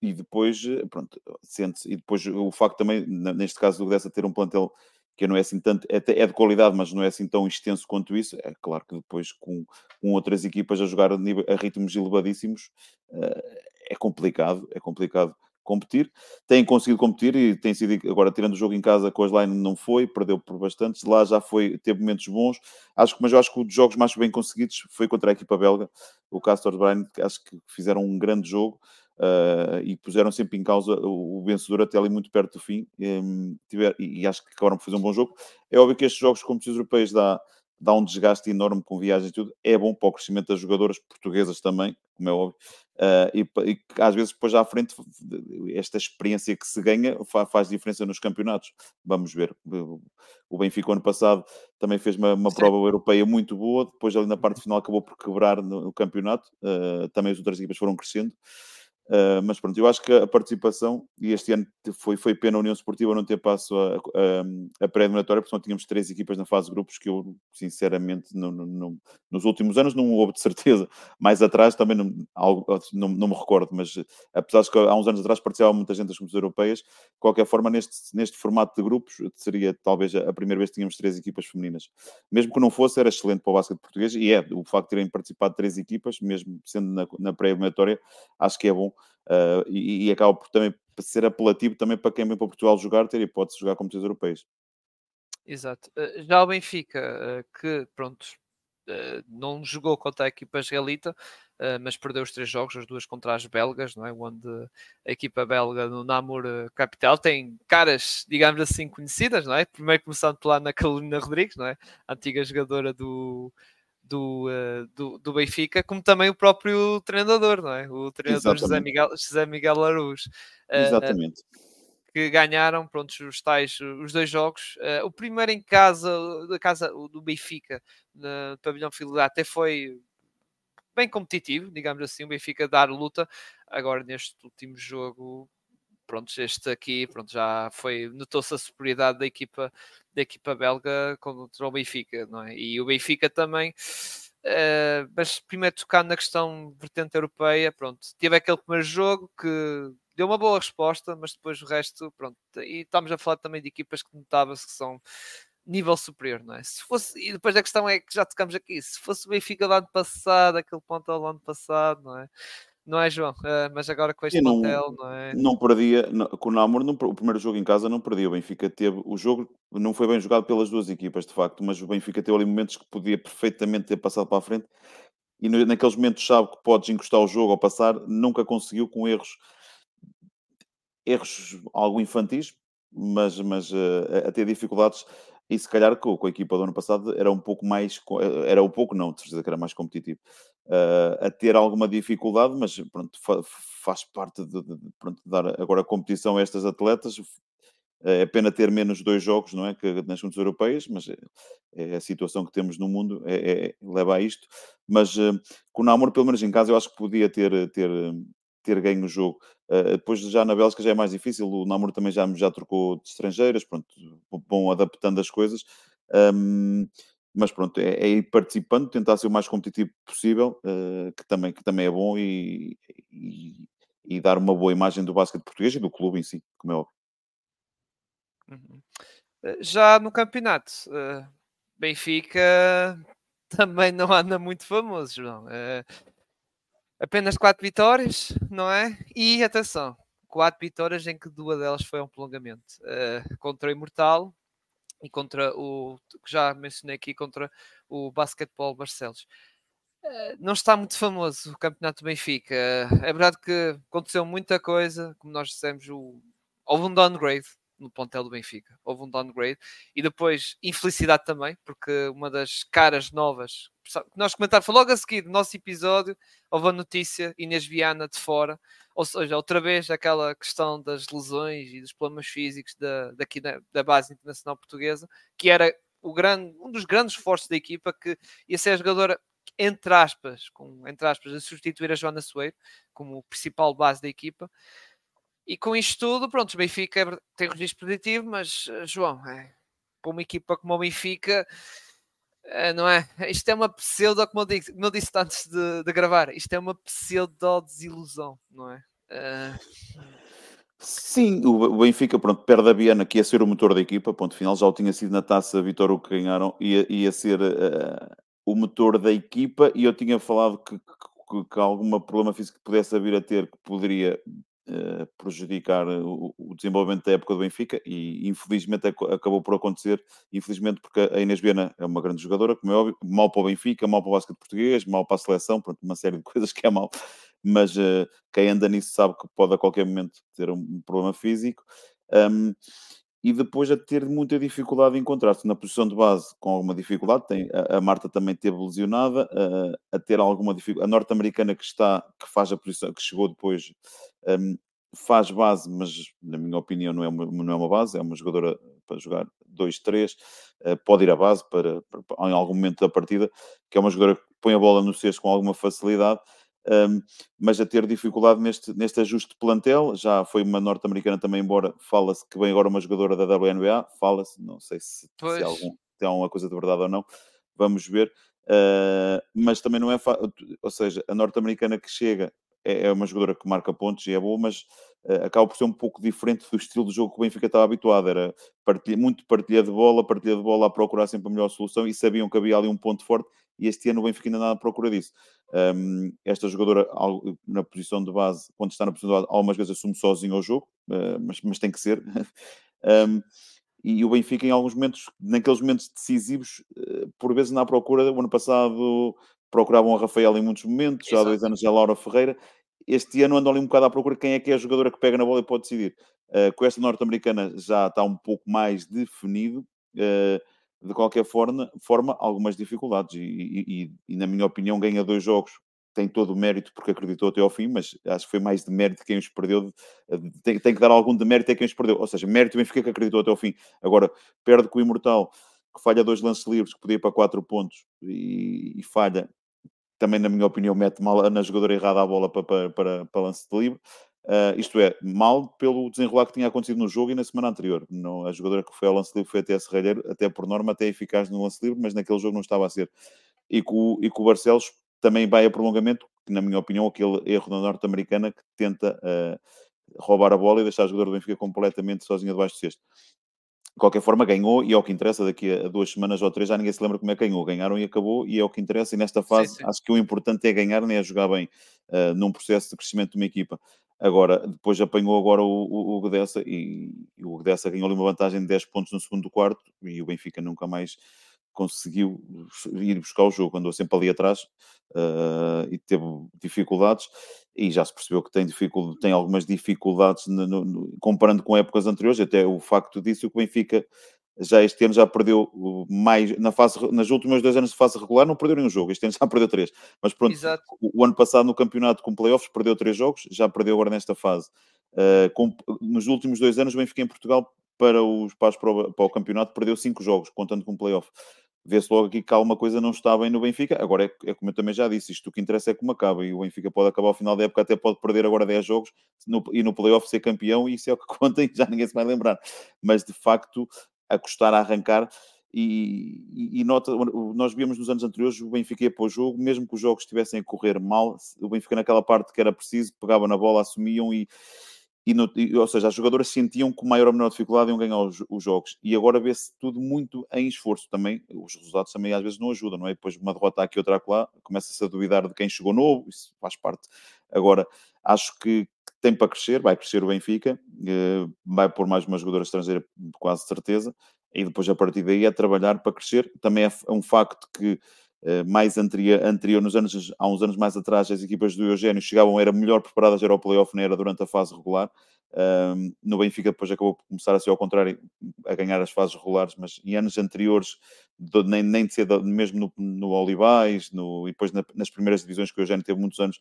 e depois, eh, pronto, sente-se. E depois o facto também, neste caso do Dessa ter um plantel que não é assim tanto, é, é de qualidade, mas não é assim tão extenso quanto isso, é claro que depois com, com outras equipas a jogar a, ritmos elevadíssimos uh, é complicado, é complicado competir. Têm conseguido competir e tem sido, agora tirando o jogo em casa com as Line não foi, perdeu por bastantes, lá já foi, teve momentos bons, acho que, mas eu acho que os jogos mais bem conseguidos foi contra a equipa belga, o Castor Bryan, acho que fizeram um grande jogo, Uh, e puseram sempre em causa o, o, vencedor até ali muito perto do fim um, tiver, e, e, acho que acabaram por fazer um bom jogo. É óbvio que estes jogos competições europeias dá, dá um desgaste enorme com viagens e tudo. É bom para o crescimento das jogadoras portuguesas também, como é óbvio. Uh, e, e, às vezes depois à frente esta experiência que se ganha faz, faz diferença nos campeonatos. Vamos ver. O Benfica ano passado também fez uma, uma prova europeia muito boa, depois ali na parte final acabou por quebrar no, no campeonato. Uh, também as outras equipas foram crescendo. Uh, mas pronto, eu acho que a participação, e este ano foi, foi pena a União Esportiva não ter passo a, a, a pré-eliminatória, porque só tínhamos três equipas na fase de grupos que eu, sinceramente, nos últimos anos não houve de certeza. Mais atrás também não, não, não me recordo, mas apesar de que há uns anos atrás participava muita gente das competições europeias, de qualquer forma, neste, neste formato de grupos, seria talvez a primeira vez que tínhamos três equipas femininas. Mesmo que não fosse, era excelente para o basquete português, e é, o facto de terem participado três equipas, mesmo sendo na, na pré-eliminatória, acho que é bom Uh, e, e, acaba por também ser apelativo também para quem vem para Portugal jogar, ter hipótese de jogar competições europeias. Exato. Uh, já o Benfica, uh, que pronto, não jogou contra a equipa israelita, mas perdeu os três jogos, as duas contra as belgas, não é? Onde a equipa belga no Namur Capital tem caras, digamos assim, conhecidas, não é? Primeiro começando pela Ana Carolina Rodrigues, não é? Antiga jogadora do, do, uh, do, do, Benfica, como também o próprio treinador, não é? O treinador José Miguel, José Miguel Aruz. Uh, Exatamente. que ganharam, pronto, os tais, os dois jogos. o primeiro em casa, da casa do Benfica, no pavilhão Filadá, até foi bem competitivo, digamos assim, o Benfica dar luta. Agora, neste último jogo, pronto, este aqui, pronto, já foi, notou-se a superioridade da equipa, da equipa belga contra o Benfica, não é? E o Benfica também, uh, mas primeiro tocando na questão vertente europeia, pronto, teve aquele primeiro jogo que deu uma boa resposta, mas depois o resto, pronto, e estamos a falar também de equipas que notava-se que são nível superior, não é? Se fosse, e depois a questão é que já tocamos aqui, se fosse o Benfica do ano passado, aquele ponto ao ano passado, não é? Não é, João? Uh, mas agora com este não, não é? Não perdia, não, com o Namor, não, o primeiro jogo em casa não perdia. O Benfica teve, o jogo não foi bem jogado pelas duas equipas, de facto, mas o Benfica teve ali momentos que podia perfeitamente ter passado para a frente. e naqueles momentos sabe que podes encostar o jogo ou passar, nunca conseguiu com erros erros algo infantis, mas, mas uh, a ter dificuldades e se calhar com, com, a equipa do ano passado era um pouco mais, eh, era um pouco não, de certeza que era mais competitivo, uh, a ter alguma dificuldade, mas pronto, fa faz parte de, de, pronto, dar agora competição a estas atletas, é pena ter menos dois jogos, não é? Que nas juntas europeias, mas é, é, a situação que temos no mundo, é, é leva a isto. Mas uh, com o Namor, pelo menos em casa, eu acho que podia ter, ter, ter ganho o jogo. Uh, depois já na Bélgica já é mais difícil, o Namor também já, já trocou de estrangeiras, pronto, vão adaptando as coisas. Um, mas pronto, é, é, ir participando, tentar ser o mais competitivo possível, uh, que, também, que também é bom e, e, e, dar uma boa imagem do basquete português e do clube em si, como é óbvio. Uhum. Eh, já no campeonato, uh, Benfica também não anda muito famoso, João. Uh, apenas quatro vitórias, não é? E atenção, quatro vitórias em que duas delas foi um prolongamento uh, contra o Imortal e contra o que já mencionei aqui contra o Basquetebol Barcelos. não está muito famoso o campeonato do Benfica. é verdade que aconteceu muita coisa, como nós dissemos, o, houve um downgrade no plantel do Benfica. Houve um downgrade e depois infelicidade também, porque uma das caras novas que nós comentámos foi logo a seguir no nosso episódio, houve a notícia Inês Viana de fora, ou seja, outra vez aquela questão das lesões e dos problemas físicos da, daqui da, da base internacional portuguesa, que era o grande, um dos grandes esforços da equipa, que ia ser a jogadora entre aspas, com, entre aspas, a substituir a Joana Soeiro como principal base da equipa. E com isto tudo, pronto, o Benfica tem registro positivo, mas eh, João, é, para uma equipa como o Benfica, é, não é? Isto é uma pseudo, como eu disse, como eu disse antes de, de gravar, isto é uma pseudo-desilusão, não é? é... Sim, o Benfica pronto, perde a Viana, que ia ser o motor da equipa, ponto final, já o tinha sido na taça Vitória o que ganharam, ia, ia ser uh, o motor da equipa, e eu tinha falado que, que, que alguma problema físico que pudesse vir a ter, que poderia prejudicar o, o, desenvolvimento da época do Benfica e infelizmente acabou por acontecer, infelizmente porque a Inês Viana é uma grande jogadora, como é óbvio, mal para o Benfica, mal para o basquete português, mal para a seleção, pronto, uma série de coisas que é mal, mas uh, quem anda nisso sabe que pode a qualquer momento ter um problema físico. Um, e depois a ter muita dificuldade em encontrar-se na posição de base com alguma dificuldade. Tem, a, a Marta também teve lesionada, a, a ter alguma dificuldade. A norte-americana que está, que faz a posição, que chegou depois, um, faz base, mas na minha opinião não é uma, não é uma base, é uma jogadora para jogar 2-3, uh, pode ir à base para, para, em algum momento da partida, que é uma jogadora que põe a bola no cesto com alguma facilidade um, mas a ter dificuldade neste, neste ajuste de plantel. Já foi uma norte-americana também, embora fala-se que vem agora uma jogadora da WNBA, fala-se, não sei se, se algum, tem alguma coisa de verdade ou não, vamos ver. Uh, mas também não é fácil, ou seja, a norte-americana que chega é, é, uma jogadora que marca pontos e é boa, mas uh, acaba por ser um pouco diferente do estilo de jogo que o Benfica estava habituado. Era partilha, muito partilha de bola, partilha de bola a procurar sempre a melhor solução e sabiam que havia ali um ponto forte e este ano o Benfica ainda nada procura disso. Um, esta jogadora, na posição de base, quando está na posição de base, algumas vezes assume sozinho o jogo, uh, mas, mas tem que ser. um, e o Benfica, em alguns momentos, naqueles momentos decisivos, uh, por vezes na procura, o ano passado procuravam a Rafael em muitos momentos, já há dois anos já a Laura Ferreira. Este ano andam ali um bocado à procura quem é que é a jogadora que pega na bola e pode decidir. Uh, com esta norte-americana já está um pouco mais definido. Uh, de qualquer forma, forma algumas dificuldades. E, e, e, na minha opinião, ganha dois jogos. Tem todo o mérito porque acreditou até ao fim, mas acho que foi mais de mérito quem os perdeu. Tem, tem que dar algum de mérito a quem os perdeu. Ou seja, mérito bem fica que acreditou até ao fim. Agora, perde com o Imortal, que falha dois lances livres, que podia ir para quatro pontos e, e falha. Também, na minha opinião, mete mal na jogadora errada a bola para, para, para, para lance de livre. Uh, isto é, mal pelo desenrolar que tinha acontecido no jogo e na semana anterior. Não, a jogadora que foi ao lance livre foi até a Serralheiro, até por norma, até eficaz no lance livre, mas naquele jogo não estava a ser. E com, e com o Barcelos também vai a prolongamento, que na minha opinião, aquele erro da norte-americana que tenta uh, roubar a bola e deixar a jogadora do Benfica completamente sozinha debaixo do cesto de qualquer forma ganhou e é o que interessa daqui a duas semanas ou três já ninguém se lembra como é que ganhou, ganharam e acabou e é o que interessa e nesta fase sim, sim. acho que o importante é ganhar nem é jogar bem uh, num processo de crescimento de uma equipa agora, depois apanhou agora o, o, e, o Gdessa ganhou ali uma vantagem de 10 pontos no segundo quarto e o Benfica nunca mais conseguiu ir buscar o jogo, andou sempre ali atrás uh, e teve dificuldades e já se percebeu que tem, dificuldade, tem algumas dificuldades no, no, comparando com épocas anteriores, até o facto disso que o Benfica já este ano já perdeu mais na fase, nas últimas dois anos de fase regular não perdeu nenhum jogo, este ano já perdeu três, mas pronto, o, o, ano passado no campeonato com playoffs perdeu três jogos, já perdeu agora nesta fase. Uh, com, nos últimos dois anos o Benfica em Portugal para os para, o, para o campeonato perdeu cinco jogos, contando com playoff vê-se logo aqui que alguma coisa não está bem no Benfica. Agora, é, é, como eu também já disse, isto o que interessa é como acaba. E o Benfica pode acabar ao final da época, até pode perder agora 10 jogos no, e no playoff ser campeão, e isso é o que conta e já ninguém se vai lembrar. Mas, de facto, a custar a arrancar. E, e, nota, nós víamos nos anos anteriores o Benfica ia para o jogo, mesmo que os jogos estivessem a correr mal, o Benfica naquela parte que era preciso, pegava na bola, assumiam e, e, no, e, ou seja, as jogadoras sentiam com maior ou menor dificuldade iam ganhar os, os jogos. E agora vê-se tudo muito em esforço também. Os resultados também às vezes não ajudam, não é? Depois uma derrota aqui, outra lá, começa-se a duvidar de quem chegou novo, isso faz parte. Agora, acho que tem para crescer, vai crescer o Benfica, eh, vai pôr mais uma jogadora estrangeira, quase certeza, e depois a partir daí é trabalhar para crescer. Também é, é um facto que eh, mais anterior, anterior nos anos, há uns anos mais atrás, as equipas do Eugênio chegavam, eram melhor preparadas, era o playoff, não era durante a fase regular. No Benfica depois acabou por começar a ser ao contrário, a ganhar as fases regulares, mas em anos anteriores, nem, nem de ser mesmo no, no Olivais, no, e depois na, nas primeiras divisões que o Eugênio teve muitos anos,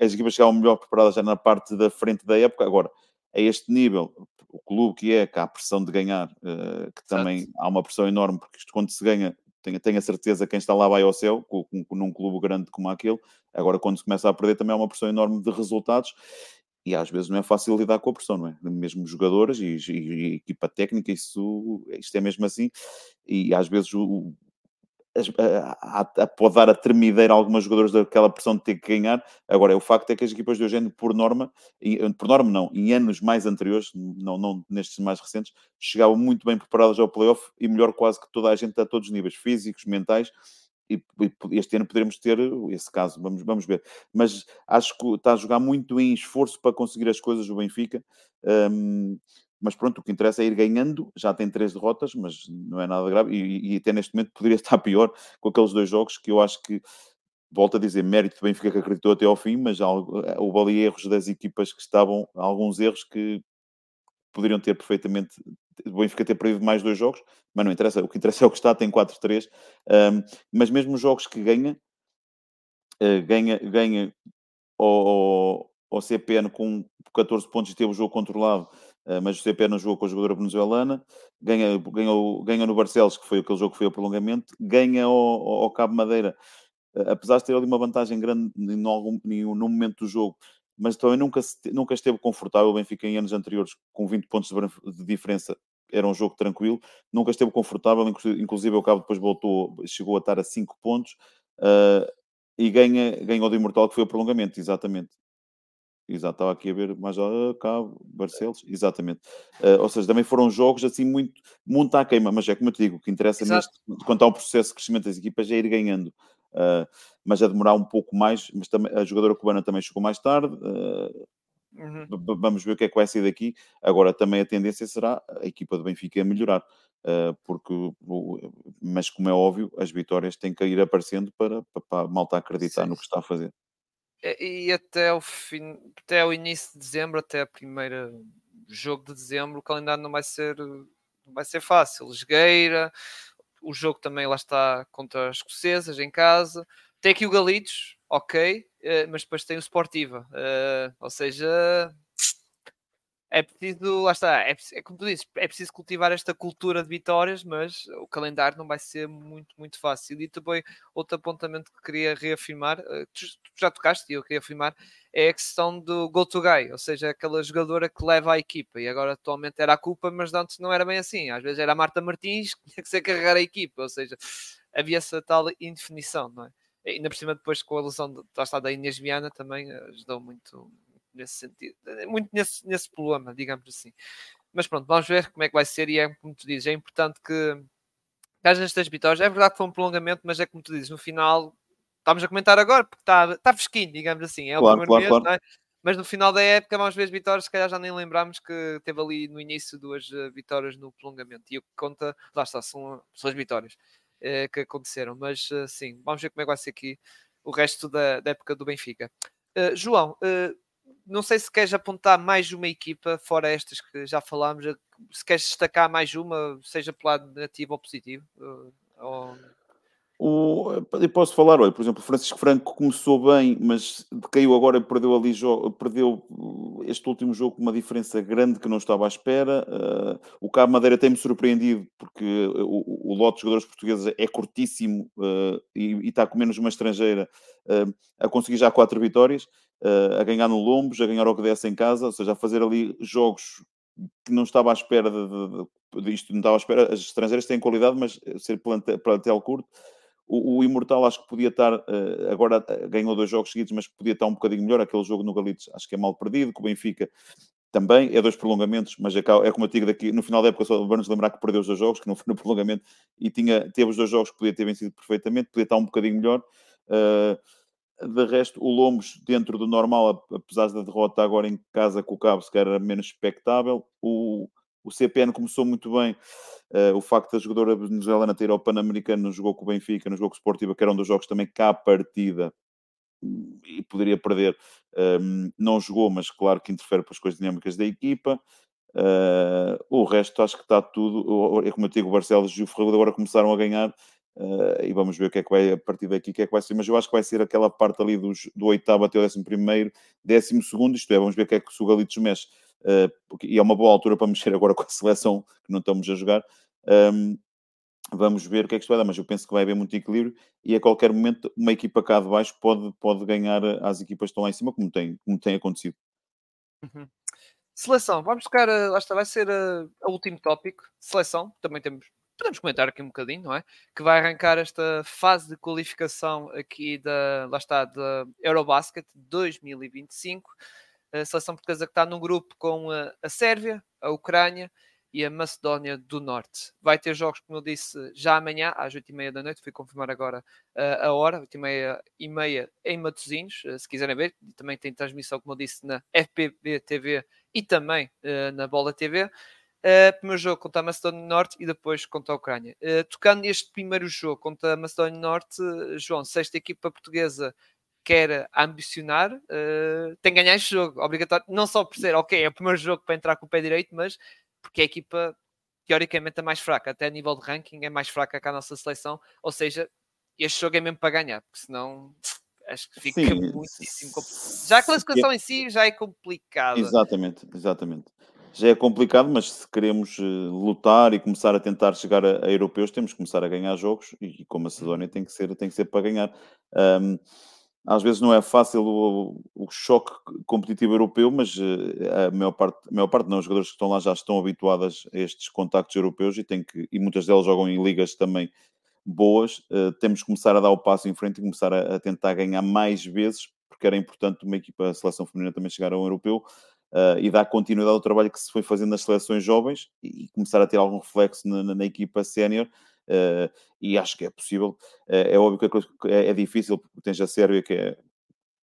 as equipas chegavam melhor preparadas já na parte da frente da época. Agora, a este nível, o clube que é, que há a pressão de ganhar, uh, que também Exato. há uma pressão enorme, porque isto quando se ganha tenho, tenho a certeza que quem está lá vai ao céu, com, com, num clube grande como aquele. Agora, quando se começa a perder, também há uma pressão enorme de resultados e às vezes não é fácil lidar com a pressão, não é? Mesmo jogadores e, e, e equipa técnica, isso, isto é mesmo assim. E às vezes o, a, a, a, pode dar a tremideira a algumas jogadores daquela pressão de ter que ganhar. Agora, o facto é que as equipas de Eugênio, por norma, e, por norma não, em anos mais anteriores, não, não nestes mais recentes, chegavam muito bem preparadas ao playoff e melhor quase que toda a gente a todos os níveis, físicos, mentais, e, este ano poderemos ter esse caso, vamos, vamos ver. Mas acho que está a jogar muito em esforço para conseguir as coisas o Benfica. Um, mas pronto, o que interessa é ir ganhando. Já tem três derrotas, mas não é nada grave. E, e até neste momento poderia estar pior com aqueles dois jogos que eu acho que, volto a dizer, mérito do Benfica que acreditou até ao fim, mas houve ali erros das equipas que estavam, alguns erros que poderiam ter perfeitamente. O Benfica ter perdido mais dois jogos, mas não interessa. O que interessa é o que está, tem 4-3. Um, mas mesmo os jogos que ganha, uh, ganha, ganha ao, ao CPN com 14 pontos e teve o jogo controlado eh, mas o CP não jogou com a jogadora venezuelana, ganha, ganha, ganha no Barcelos, que foi aquele jogo que foi o prolongamento, ganha ao, ao Cabo Madeira, eh, apesar de ter ali uma vantagem grande em no momento do jogo, mas também nunca, nunca esteve confortável. O Benfica em anos anteriores, com 20 pontos de diferença, era um jogo tranquilo, nunca esteve confortável, inclusive o Cabo depois voltou, chegou a estar a 5 pontos, uh, e ganha, ganhou do Imortal, que foi o prolongamento, exatamente. Exato, estava aqui a ver mais uh, Cabo, Barcelos, exatamente. Uh, ou seja, também foram jogos assim muito, muito à queima, mas é como eu te digo, o que interessa Exato. neste, quanto ao processo de crescimento das equipas é ir ganhando. Uh, mas a demorar um pouco mais, mas também, a jogadora cubana também chegou mais tarde. Uh, uhum. Vamos ver o que é que vai sair daqui. Agora também a tendência será a equipa do Benfica melhorar, porque, mas como é óbvio, as vitórias têm que ir aparecendo para, para, para a malta acreditar Sim. no que está a fazer. É, e até o fim, até o início de dezembro, até a primeira jogo de dezembro, o calendário não vai ser, não vai ser fácil. Jogueira, o jogo também lá está contra as escocesas em casa. Tem aqui o Galitos, ok, eh, mas depois tem o Sportiva, uh, ou seja, é preciso, lá está, é, é, como tu dizes, é preciso cultivar esta cultura de vitórias, mas o calendário não vai ser muito, muito fácil. E também outro apontamento que queria reafirmar, eh, tu, tu já tocaste e eu queria afirmar, é a questão do go to guy, ou seja, aquela jogadora que leva a equipa. E agora atualmente era a culpa, mas antes não era bem assim. Às vezes era a Marta Martins que tinha que ser carregar a equipa, ou seja, havia essa tal indefinição, não é? E ainda por cima, depois com a lesão da Inês Viana, também ajudou muito, nesse sentido, é muito nesse, nesse problema, digamos assim. Mas pronto, vamos ver como é que vai ser e é como tu dizes, é importante que haja estas vitórias. É verdade que foi um prolongamento, mas é como tu dizes, no final estamos a comentar agora porque está, está fresquinho, digamos assim. É o claro, primeiro claro, mês, claro. É? mas no final da época vamos ver as vitórias, se calhar já nem lembramos que teve ali no início duas uh, vitórias no prolongamento. E o que conta, lá está, são, são as vitórias uh, que aconteceram. Mas uh, sim, vamos ver como é que vai ser aqui o resto da, da época do Benfica. João, não sei se queres apontar mais uma equipa, fora estas que já falámos, se queres destacar mais uma, seja pelo lado negativo ou positivo. Ou... O, eu posso falar, olha, por exemplo, Francisco Franco começou bem, mas caiu agora, perdeu ali, perdeu este último jogo com uma diferença grande que não estava à espera. Uh, o Cabo Madeira tem-me surpreendido porque o, o, lote de jogadores portugueses é curtíssimo uh, e, e, está com menos uma estrangeira uh, a conseguir já quatro vitórias, a ganhar no Lombos, a ganhar o que desse em casa, ou seja, a fazer ali jogos que não estava à espera de, de, de, isto, não estava à espera. As estrangeiras têm qualidade, mas ser plantel, plantel curto o, o, Imortal acho que podia estar, uh, agora uh, ganhou dois jogos seguidos, mas podia estar um bocadinho melhor. Aquele jogo no Galitos acho que é mal perdido, que o Benfica também é dois prolongamentos, mas é, é como eu digo daqui, no final da época só vamos lembrar que perdeu os dois jogos, que não foi no prolongamento, e tinha, teve os dois jogos que podia ter vencido perfeitamente, podia estar um bocadinho melhor. Uh, de resto, o Lombos, dentro do normal, apesar da derrota agora em casa com o Cabo, se calhar era menos expectável. O, o CPN começou muito bem. Uh, o facto da jogadora venezuelana ter ao Pan-Americano no jogo com o Benfica, no jogo com o Sportiva, que era um dos jogos também cá a partida e poderia perder, um, não jogou, mas claro que interfere para as coisas dinâmicas da equipa. Uh, o resto acho que está tudo. É como eu digo, o Barcelos e o Ferreira agora começaram a ganhar. Uh, e vamos ver o que é que vai a partir daqui, o que é que vai ser. Mas eu acho que vai ser aquela parte ali dos, do oitavo até o décimo primeiro, décimo segundo, isto é, vamos ver o que é que o Galitos mexe e é uma boa altura para mexer agora com a seleção que não estamos a jogar. Um, vamos ver o que é que isto vai dar, mas eu penso que vai haver muito equilíbrio e a qualquer momento uma equipa cá de baixo pode, pode ganhar às equipas que estão lá em cima, como tem, como tem acontecido. Uhum. Seleção, vamos tocar, lá está, vai ser o último tópico. Seleção, também temos, podemos comentar aqui um bocadinho, não é? Que vai arrancar esta fase de qualificação aqui da, lá está, da Eurobasket 2025 a seleção portuguesa que está num grupo com a, a Sérvia, a Ucrânia e a Macedónia do Norte. Vai ter jogos, como eu disse, já amanhã, às 8h30 da noite. Fui confirmar agora uh, a hora, 8h30 e meia em Matosinhos, uh, se quiserem ver. Também tem transmissão, como eu disse, na FPB TV e também uh, na Bola TV. Primeiro jogo contra a Macedónia do Norte e depois contra a Ucrânia. Tocando neste primeiro jogo contra a Macedónia do Norte, João, sexta equipa portuguesa quer ambicionar, uh, tem que ganhar este jogo, obrigatório, não só por ser, ok, é o primeiro jogo para entrar com o pé direito, mas porque é a equipa teoricamente é mais fraca, até a nível de ranking é mais fraca que a nossa seleção, ou seja, este jogo é mesmo para ganhar, porque senão acho que fica Sim, muitíssimo complicado. Já a classificação em si já é complicada. Exatamente, exatamente. Já é complicado, mas se queremos uh, lutar e começar a tentar chegar a, a, europeus, temos que começar a ganhar jogos e, e com a Macedónia uhum. tem que ser, tem que ser para ganhar. Um, às vezes não é fácil o, o choque competitivo europeu, mas eh, a maior parte, a maior parte não, os jogadores que estão lá já estão habituados a estes contactos europeus e, tem que, e muitas delas jogam em ligas também boas. Uh, temos que começar a dar o passo em frente e começar a, a, tentar ganhar mais vezes, porque era importante uma equipa, a seleção feminina também chegar ao europeu uh, e dar continuidade ao trabalho que se foi fazendo nas seleções jovens e começar a ter algum reflexo na, na, na equipa sénior uh, e acho que é possível. Uh, é óbvio que é, é, difícil, porque tens a Sérvia que é,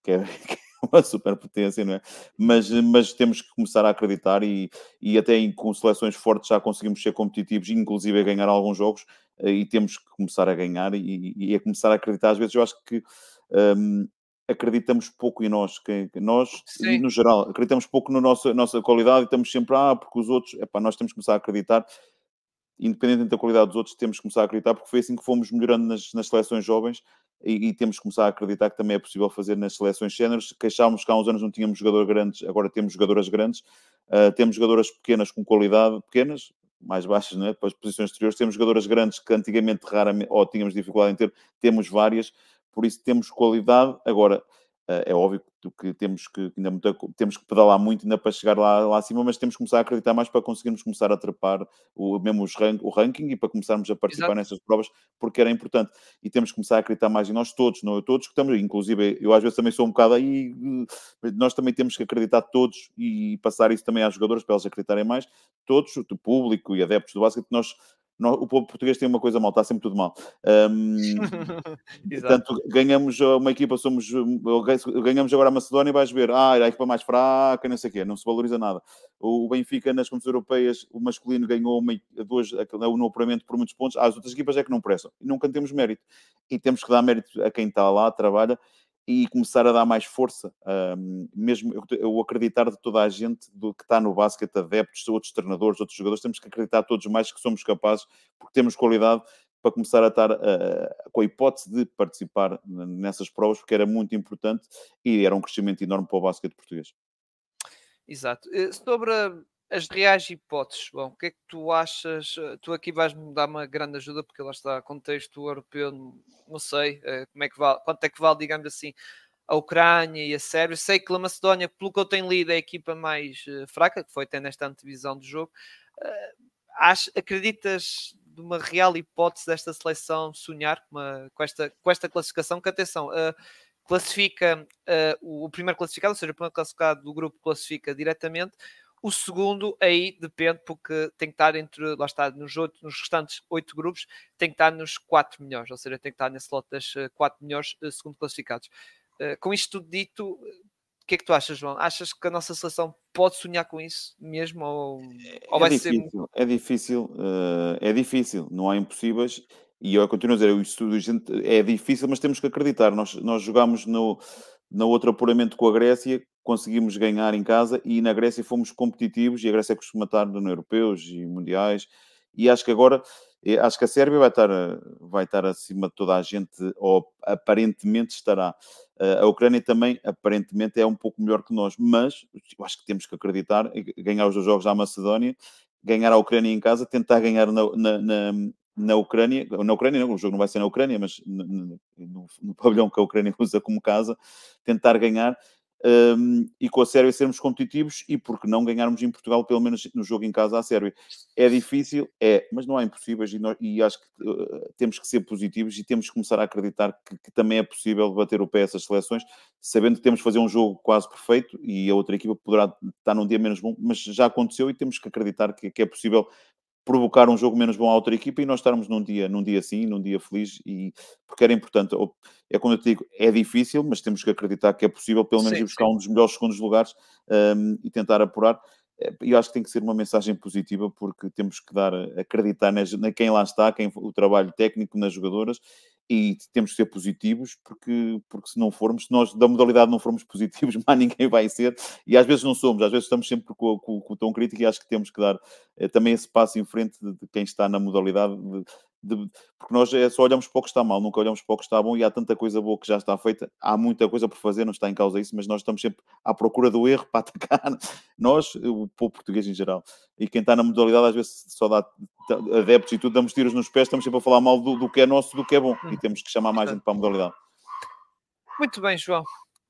que é, que é uma superpotência, não é? Mas, mas temos que começar a acreditar e, e até em, com seleções fortes já conseguimos ser competitivos, inclusive a ganhar alguns jogos, uh, e temos que começar a ganhar e, e, a começar a acreditar. Às vezes eu acho que um, acreditamos pouco em nós, que, nós, Sim. no geral, acreditamos pouco na nossa, nossa qualidade e estamos sempre, ah, porque os outros, epá, nós temos que começar a acreditar independentemente da qualidade dos outros, temos que começar a acreditar, porque foi assim que fomos melhorando nas, nas seleções jovens e, e, temos que começar a acreditar que também é possível fazer nas seleções séniores. Queixámos que há uns anos não tínhamos jogadores grandes, agora temos jogadoras grandes, uh, temos jogadoras pequenas com qualidade, pequenas, mais baixas, não é? para as posições exteriores, temos jogadoras grandes que antigamente raramente, ou tínhamos dificuldade em ter, temos várias, por isso temos qualidade. Agora, é óbvio que temos que, ainda muito, temos que pedalar muito ainda para chegar lá, lá acima, mas temos que começar a acreditar mais para conseguirmos começar a trepar o, mesmo os rank, o ranking e para começarmos a participar Exato. nessas provas, porque era importante. E temos que começar a acreditar mais em nós todos, não eu todos que estamos, inclusive eu às vezes também sou um bocado aí, nós também temos que acreditar todos e passar isso também às jogadoras para elas acreditarem mais, todos, o público e adeptos do basquete, nós o povo português tem uma coisa mal, está sempre tudo mal. Um, portanto, ganhamos uma equipa, somos ganhamos agora a Macedónia e vais ver, ah, a equipa mais fraca, não sei o quê, não se valoriza nada. O Benfica nas competições europeias, o masculino ganhou uma, duas, no apuramento por muitos pontos, ah, as outras equipas é que não prestam. E nunca temos mérito. E temos que dar mérito a quem está lá, trabalha, e começar a dar mais força, um, mesmo eu, acreditar de toda a gente do que está no basquete, adeptos, outros treinadores, outros jogadores, temos que acreditar todos mais que somos capazes, porque temos qualidade para começar a estar uh, com a hipótese de participar nessas provas, porque era muito importante e era um crescimento enorme para o basquete português. Exato. Eh, sobre as reais hipóteses, bom, o que é que tu achas? Eh, tu aqui vais-me dar uma grande ajuda, porque lá está, contexto europeu, não sei eh, como é que vale, quanto é que vale, digamos assim, a Ucrânia e a Sérvia. Sei que a Macedónia, pelo que eu tenho lido, é a equipa mais uh, fraca, que foi até nesta antevisão do jogo. Acreditas numa real hipótese desta seleção sonhar com, uma, com, esta, com esta classificação? Que atenção, classifica o, o primeiro classificado, ou seja, o primeiro classificado do grupo classifica diretamente o segundo aí depende, porque tem que estar entre, lá está, nos, outros, nos restantes oito grupos, tem que estar nos quatro melhores, ou seja, tem que estar nesse lote das eh, quatro melhores uh, segundo classificados. Uh, com isto tudo dito, o que é que tu achas, João? Achas que a nossa seleção pode sonhar com isso mesmo? Ou, ou é vai difícil, ser... é difícil, é difícil, não há impossíveis. E eu continuo a dizer, o estudo é difícil, mas temos que acreditar. Nós, nós jogamos no, no outro apuramento com a Grécia, conseguimos ganhar em casa e na Grécia fomos competitivos e a Grécia costuma estar no europeus e mundiais e acho que agora eh, acho que a Sérvia vai estar, eh, vai estar acima de toda a gente, ou aparentemente estará. Eh, a Ucrânia também, aparentemente, é um pouco melhor que nós, mas acho que temos que acreditar, ganhar os dois jogos à Macedónia, ganhar a Ucrânia em casa, tentar ganhar na, na, na, na Ucrânia, na Ucrânia não, o jogo não vai ser na Ucrânia, mas no, no, no pavilhão que a Ucrânia usa como casa, tentar ganhar um, e com a Sérvia sermos competitivos e porque não ganharmos em Portugal, pelo menos no jogo em casa à Sérvia. É difícil, é, mas não há impossíveis e, nós, e acho que uh, temos que ser positivos e temos que começar a acreditar que, que, também é possível bater o pé essas seleções, sabendo que temos que fazer um jogo quase perfeito e a outra equipa poderá estar num dia menos bom, mas já aconteceu e temos que acreditar que, que é possível provocar um jogo menos bom à outra equipa e nós estarmos num dia, num dia assim, num dia feliz, e porque era importante. É como eu te digo, é difícil, mas temos que acreditar que é possível, pelo menos, sim, ir buscar sim. um dos melhores segundos lugares um, e tentar apurar. Eh, e acho que tem que ser uma mensagem positiva, porque temos que dar, acreditar na, quem lá está, quem, o trabalho técnico nas jogadoras, e temos que ser positivos, porque, porque se não formos, se nós da modalidade não formos positivos, mais ninguém vai ser, e às vezes não somos, às vezes estamos sempre com, com, com o tom crítico e acho que temos que dar é, também esse passo em frente de, de quem está na modalidade, de, de, porque nós é, só olhamos para o que está mal, nunca olhamos para o que está bom e há tanta coisa boa que já está feita, há muita coisa por fazer, não está em causa isso, mas nós estamos sempre à procura do erro para atacar, nós, o povo português em geral, e quem está na modalidade às vezes só dá adeptos e tudo, damos tiros nos pés, estamos sempre a falar mal do, do que é nosso, do que é bom, e temos que chamar mais gente para a modalidade. Muito bem, João.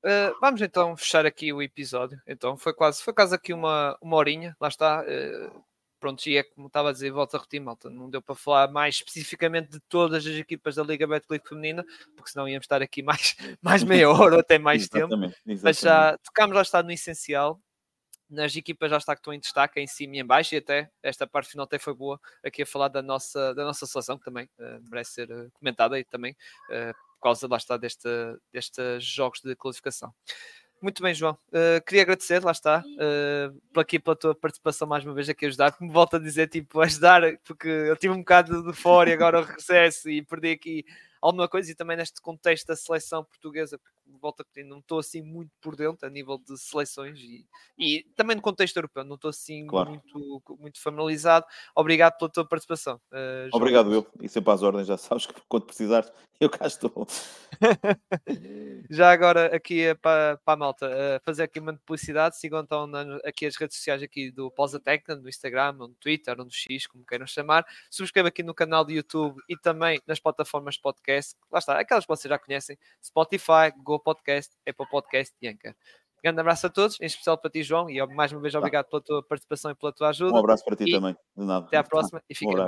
Uh, vamos então fechar aqui o episódio. Então foi quase, foi quase aqui uma, uma horinha, lá está. Uh, pronto, e é como estava a dizer, volta a repetir, malta, não deu para falar mais especificamente de todas as equipas da Liga Betclic Feminina, porque senão íamos estar aqui mais, mais meia hora ou até mais tempo, exatamente. mas já tocámos lá está no essencial, nas equipas já está que estão em destaque em cima e em baixo e até esta parte final até foi boa aqui a falar da nossa, da nossa seleção que também uh, merece ser uh, comentada e também uh, por causa lá está deste, destes jogos de qualificação. Muito bem, João. Uh, queria agradecer, lá está, uh, aqui pela tua participação mais uma vez aqui a ajudar. Como volto a dizer, tipo, ajudar, porque eu tive um bocado de fora e agora regresso e perdi aqui alguma coisa e também neste contexto da seleção portuguesa, volta a não estou assim muito por dentro a nível de seleções e, e também no contexto europeu, não estou assim claro. muito, muito familiarizado. Obrigado pela tua participação. Uh, Obrigado, eu. E sempre às ordens, já sabes que quando precisares, eu cá estou. já agora aqui é para, para a malta, uh, fazer aqui uma publicidade, sigam então na, aqui as redes sociais aqui do Pausa Técnica, no Instagram, no Twitter, no X, como queiram chamar. Subscreva aqui no canal do YouTube e também nas plataformas de podcast. Lá está, aquelas que vocês já conhecem, Spotify, Google Podcast, Apple Podcast e Anchor. Grande abraço a todos, em especial para ti, João, e mais uma vez obrigado pela tua participação e pela tua ajuda. Um abraço para ti e também. De nada. Até à próxima e fiquem um bem.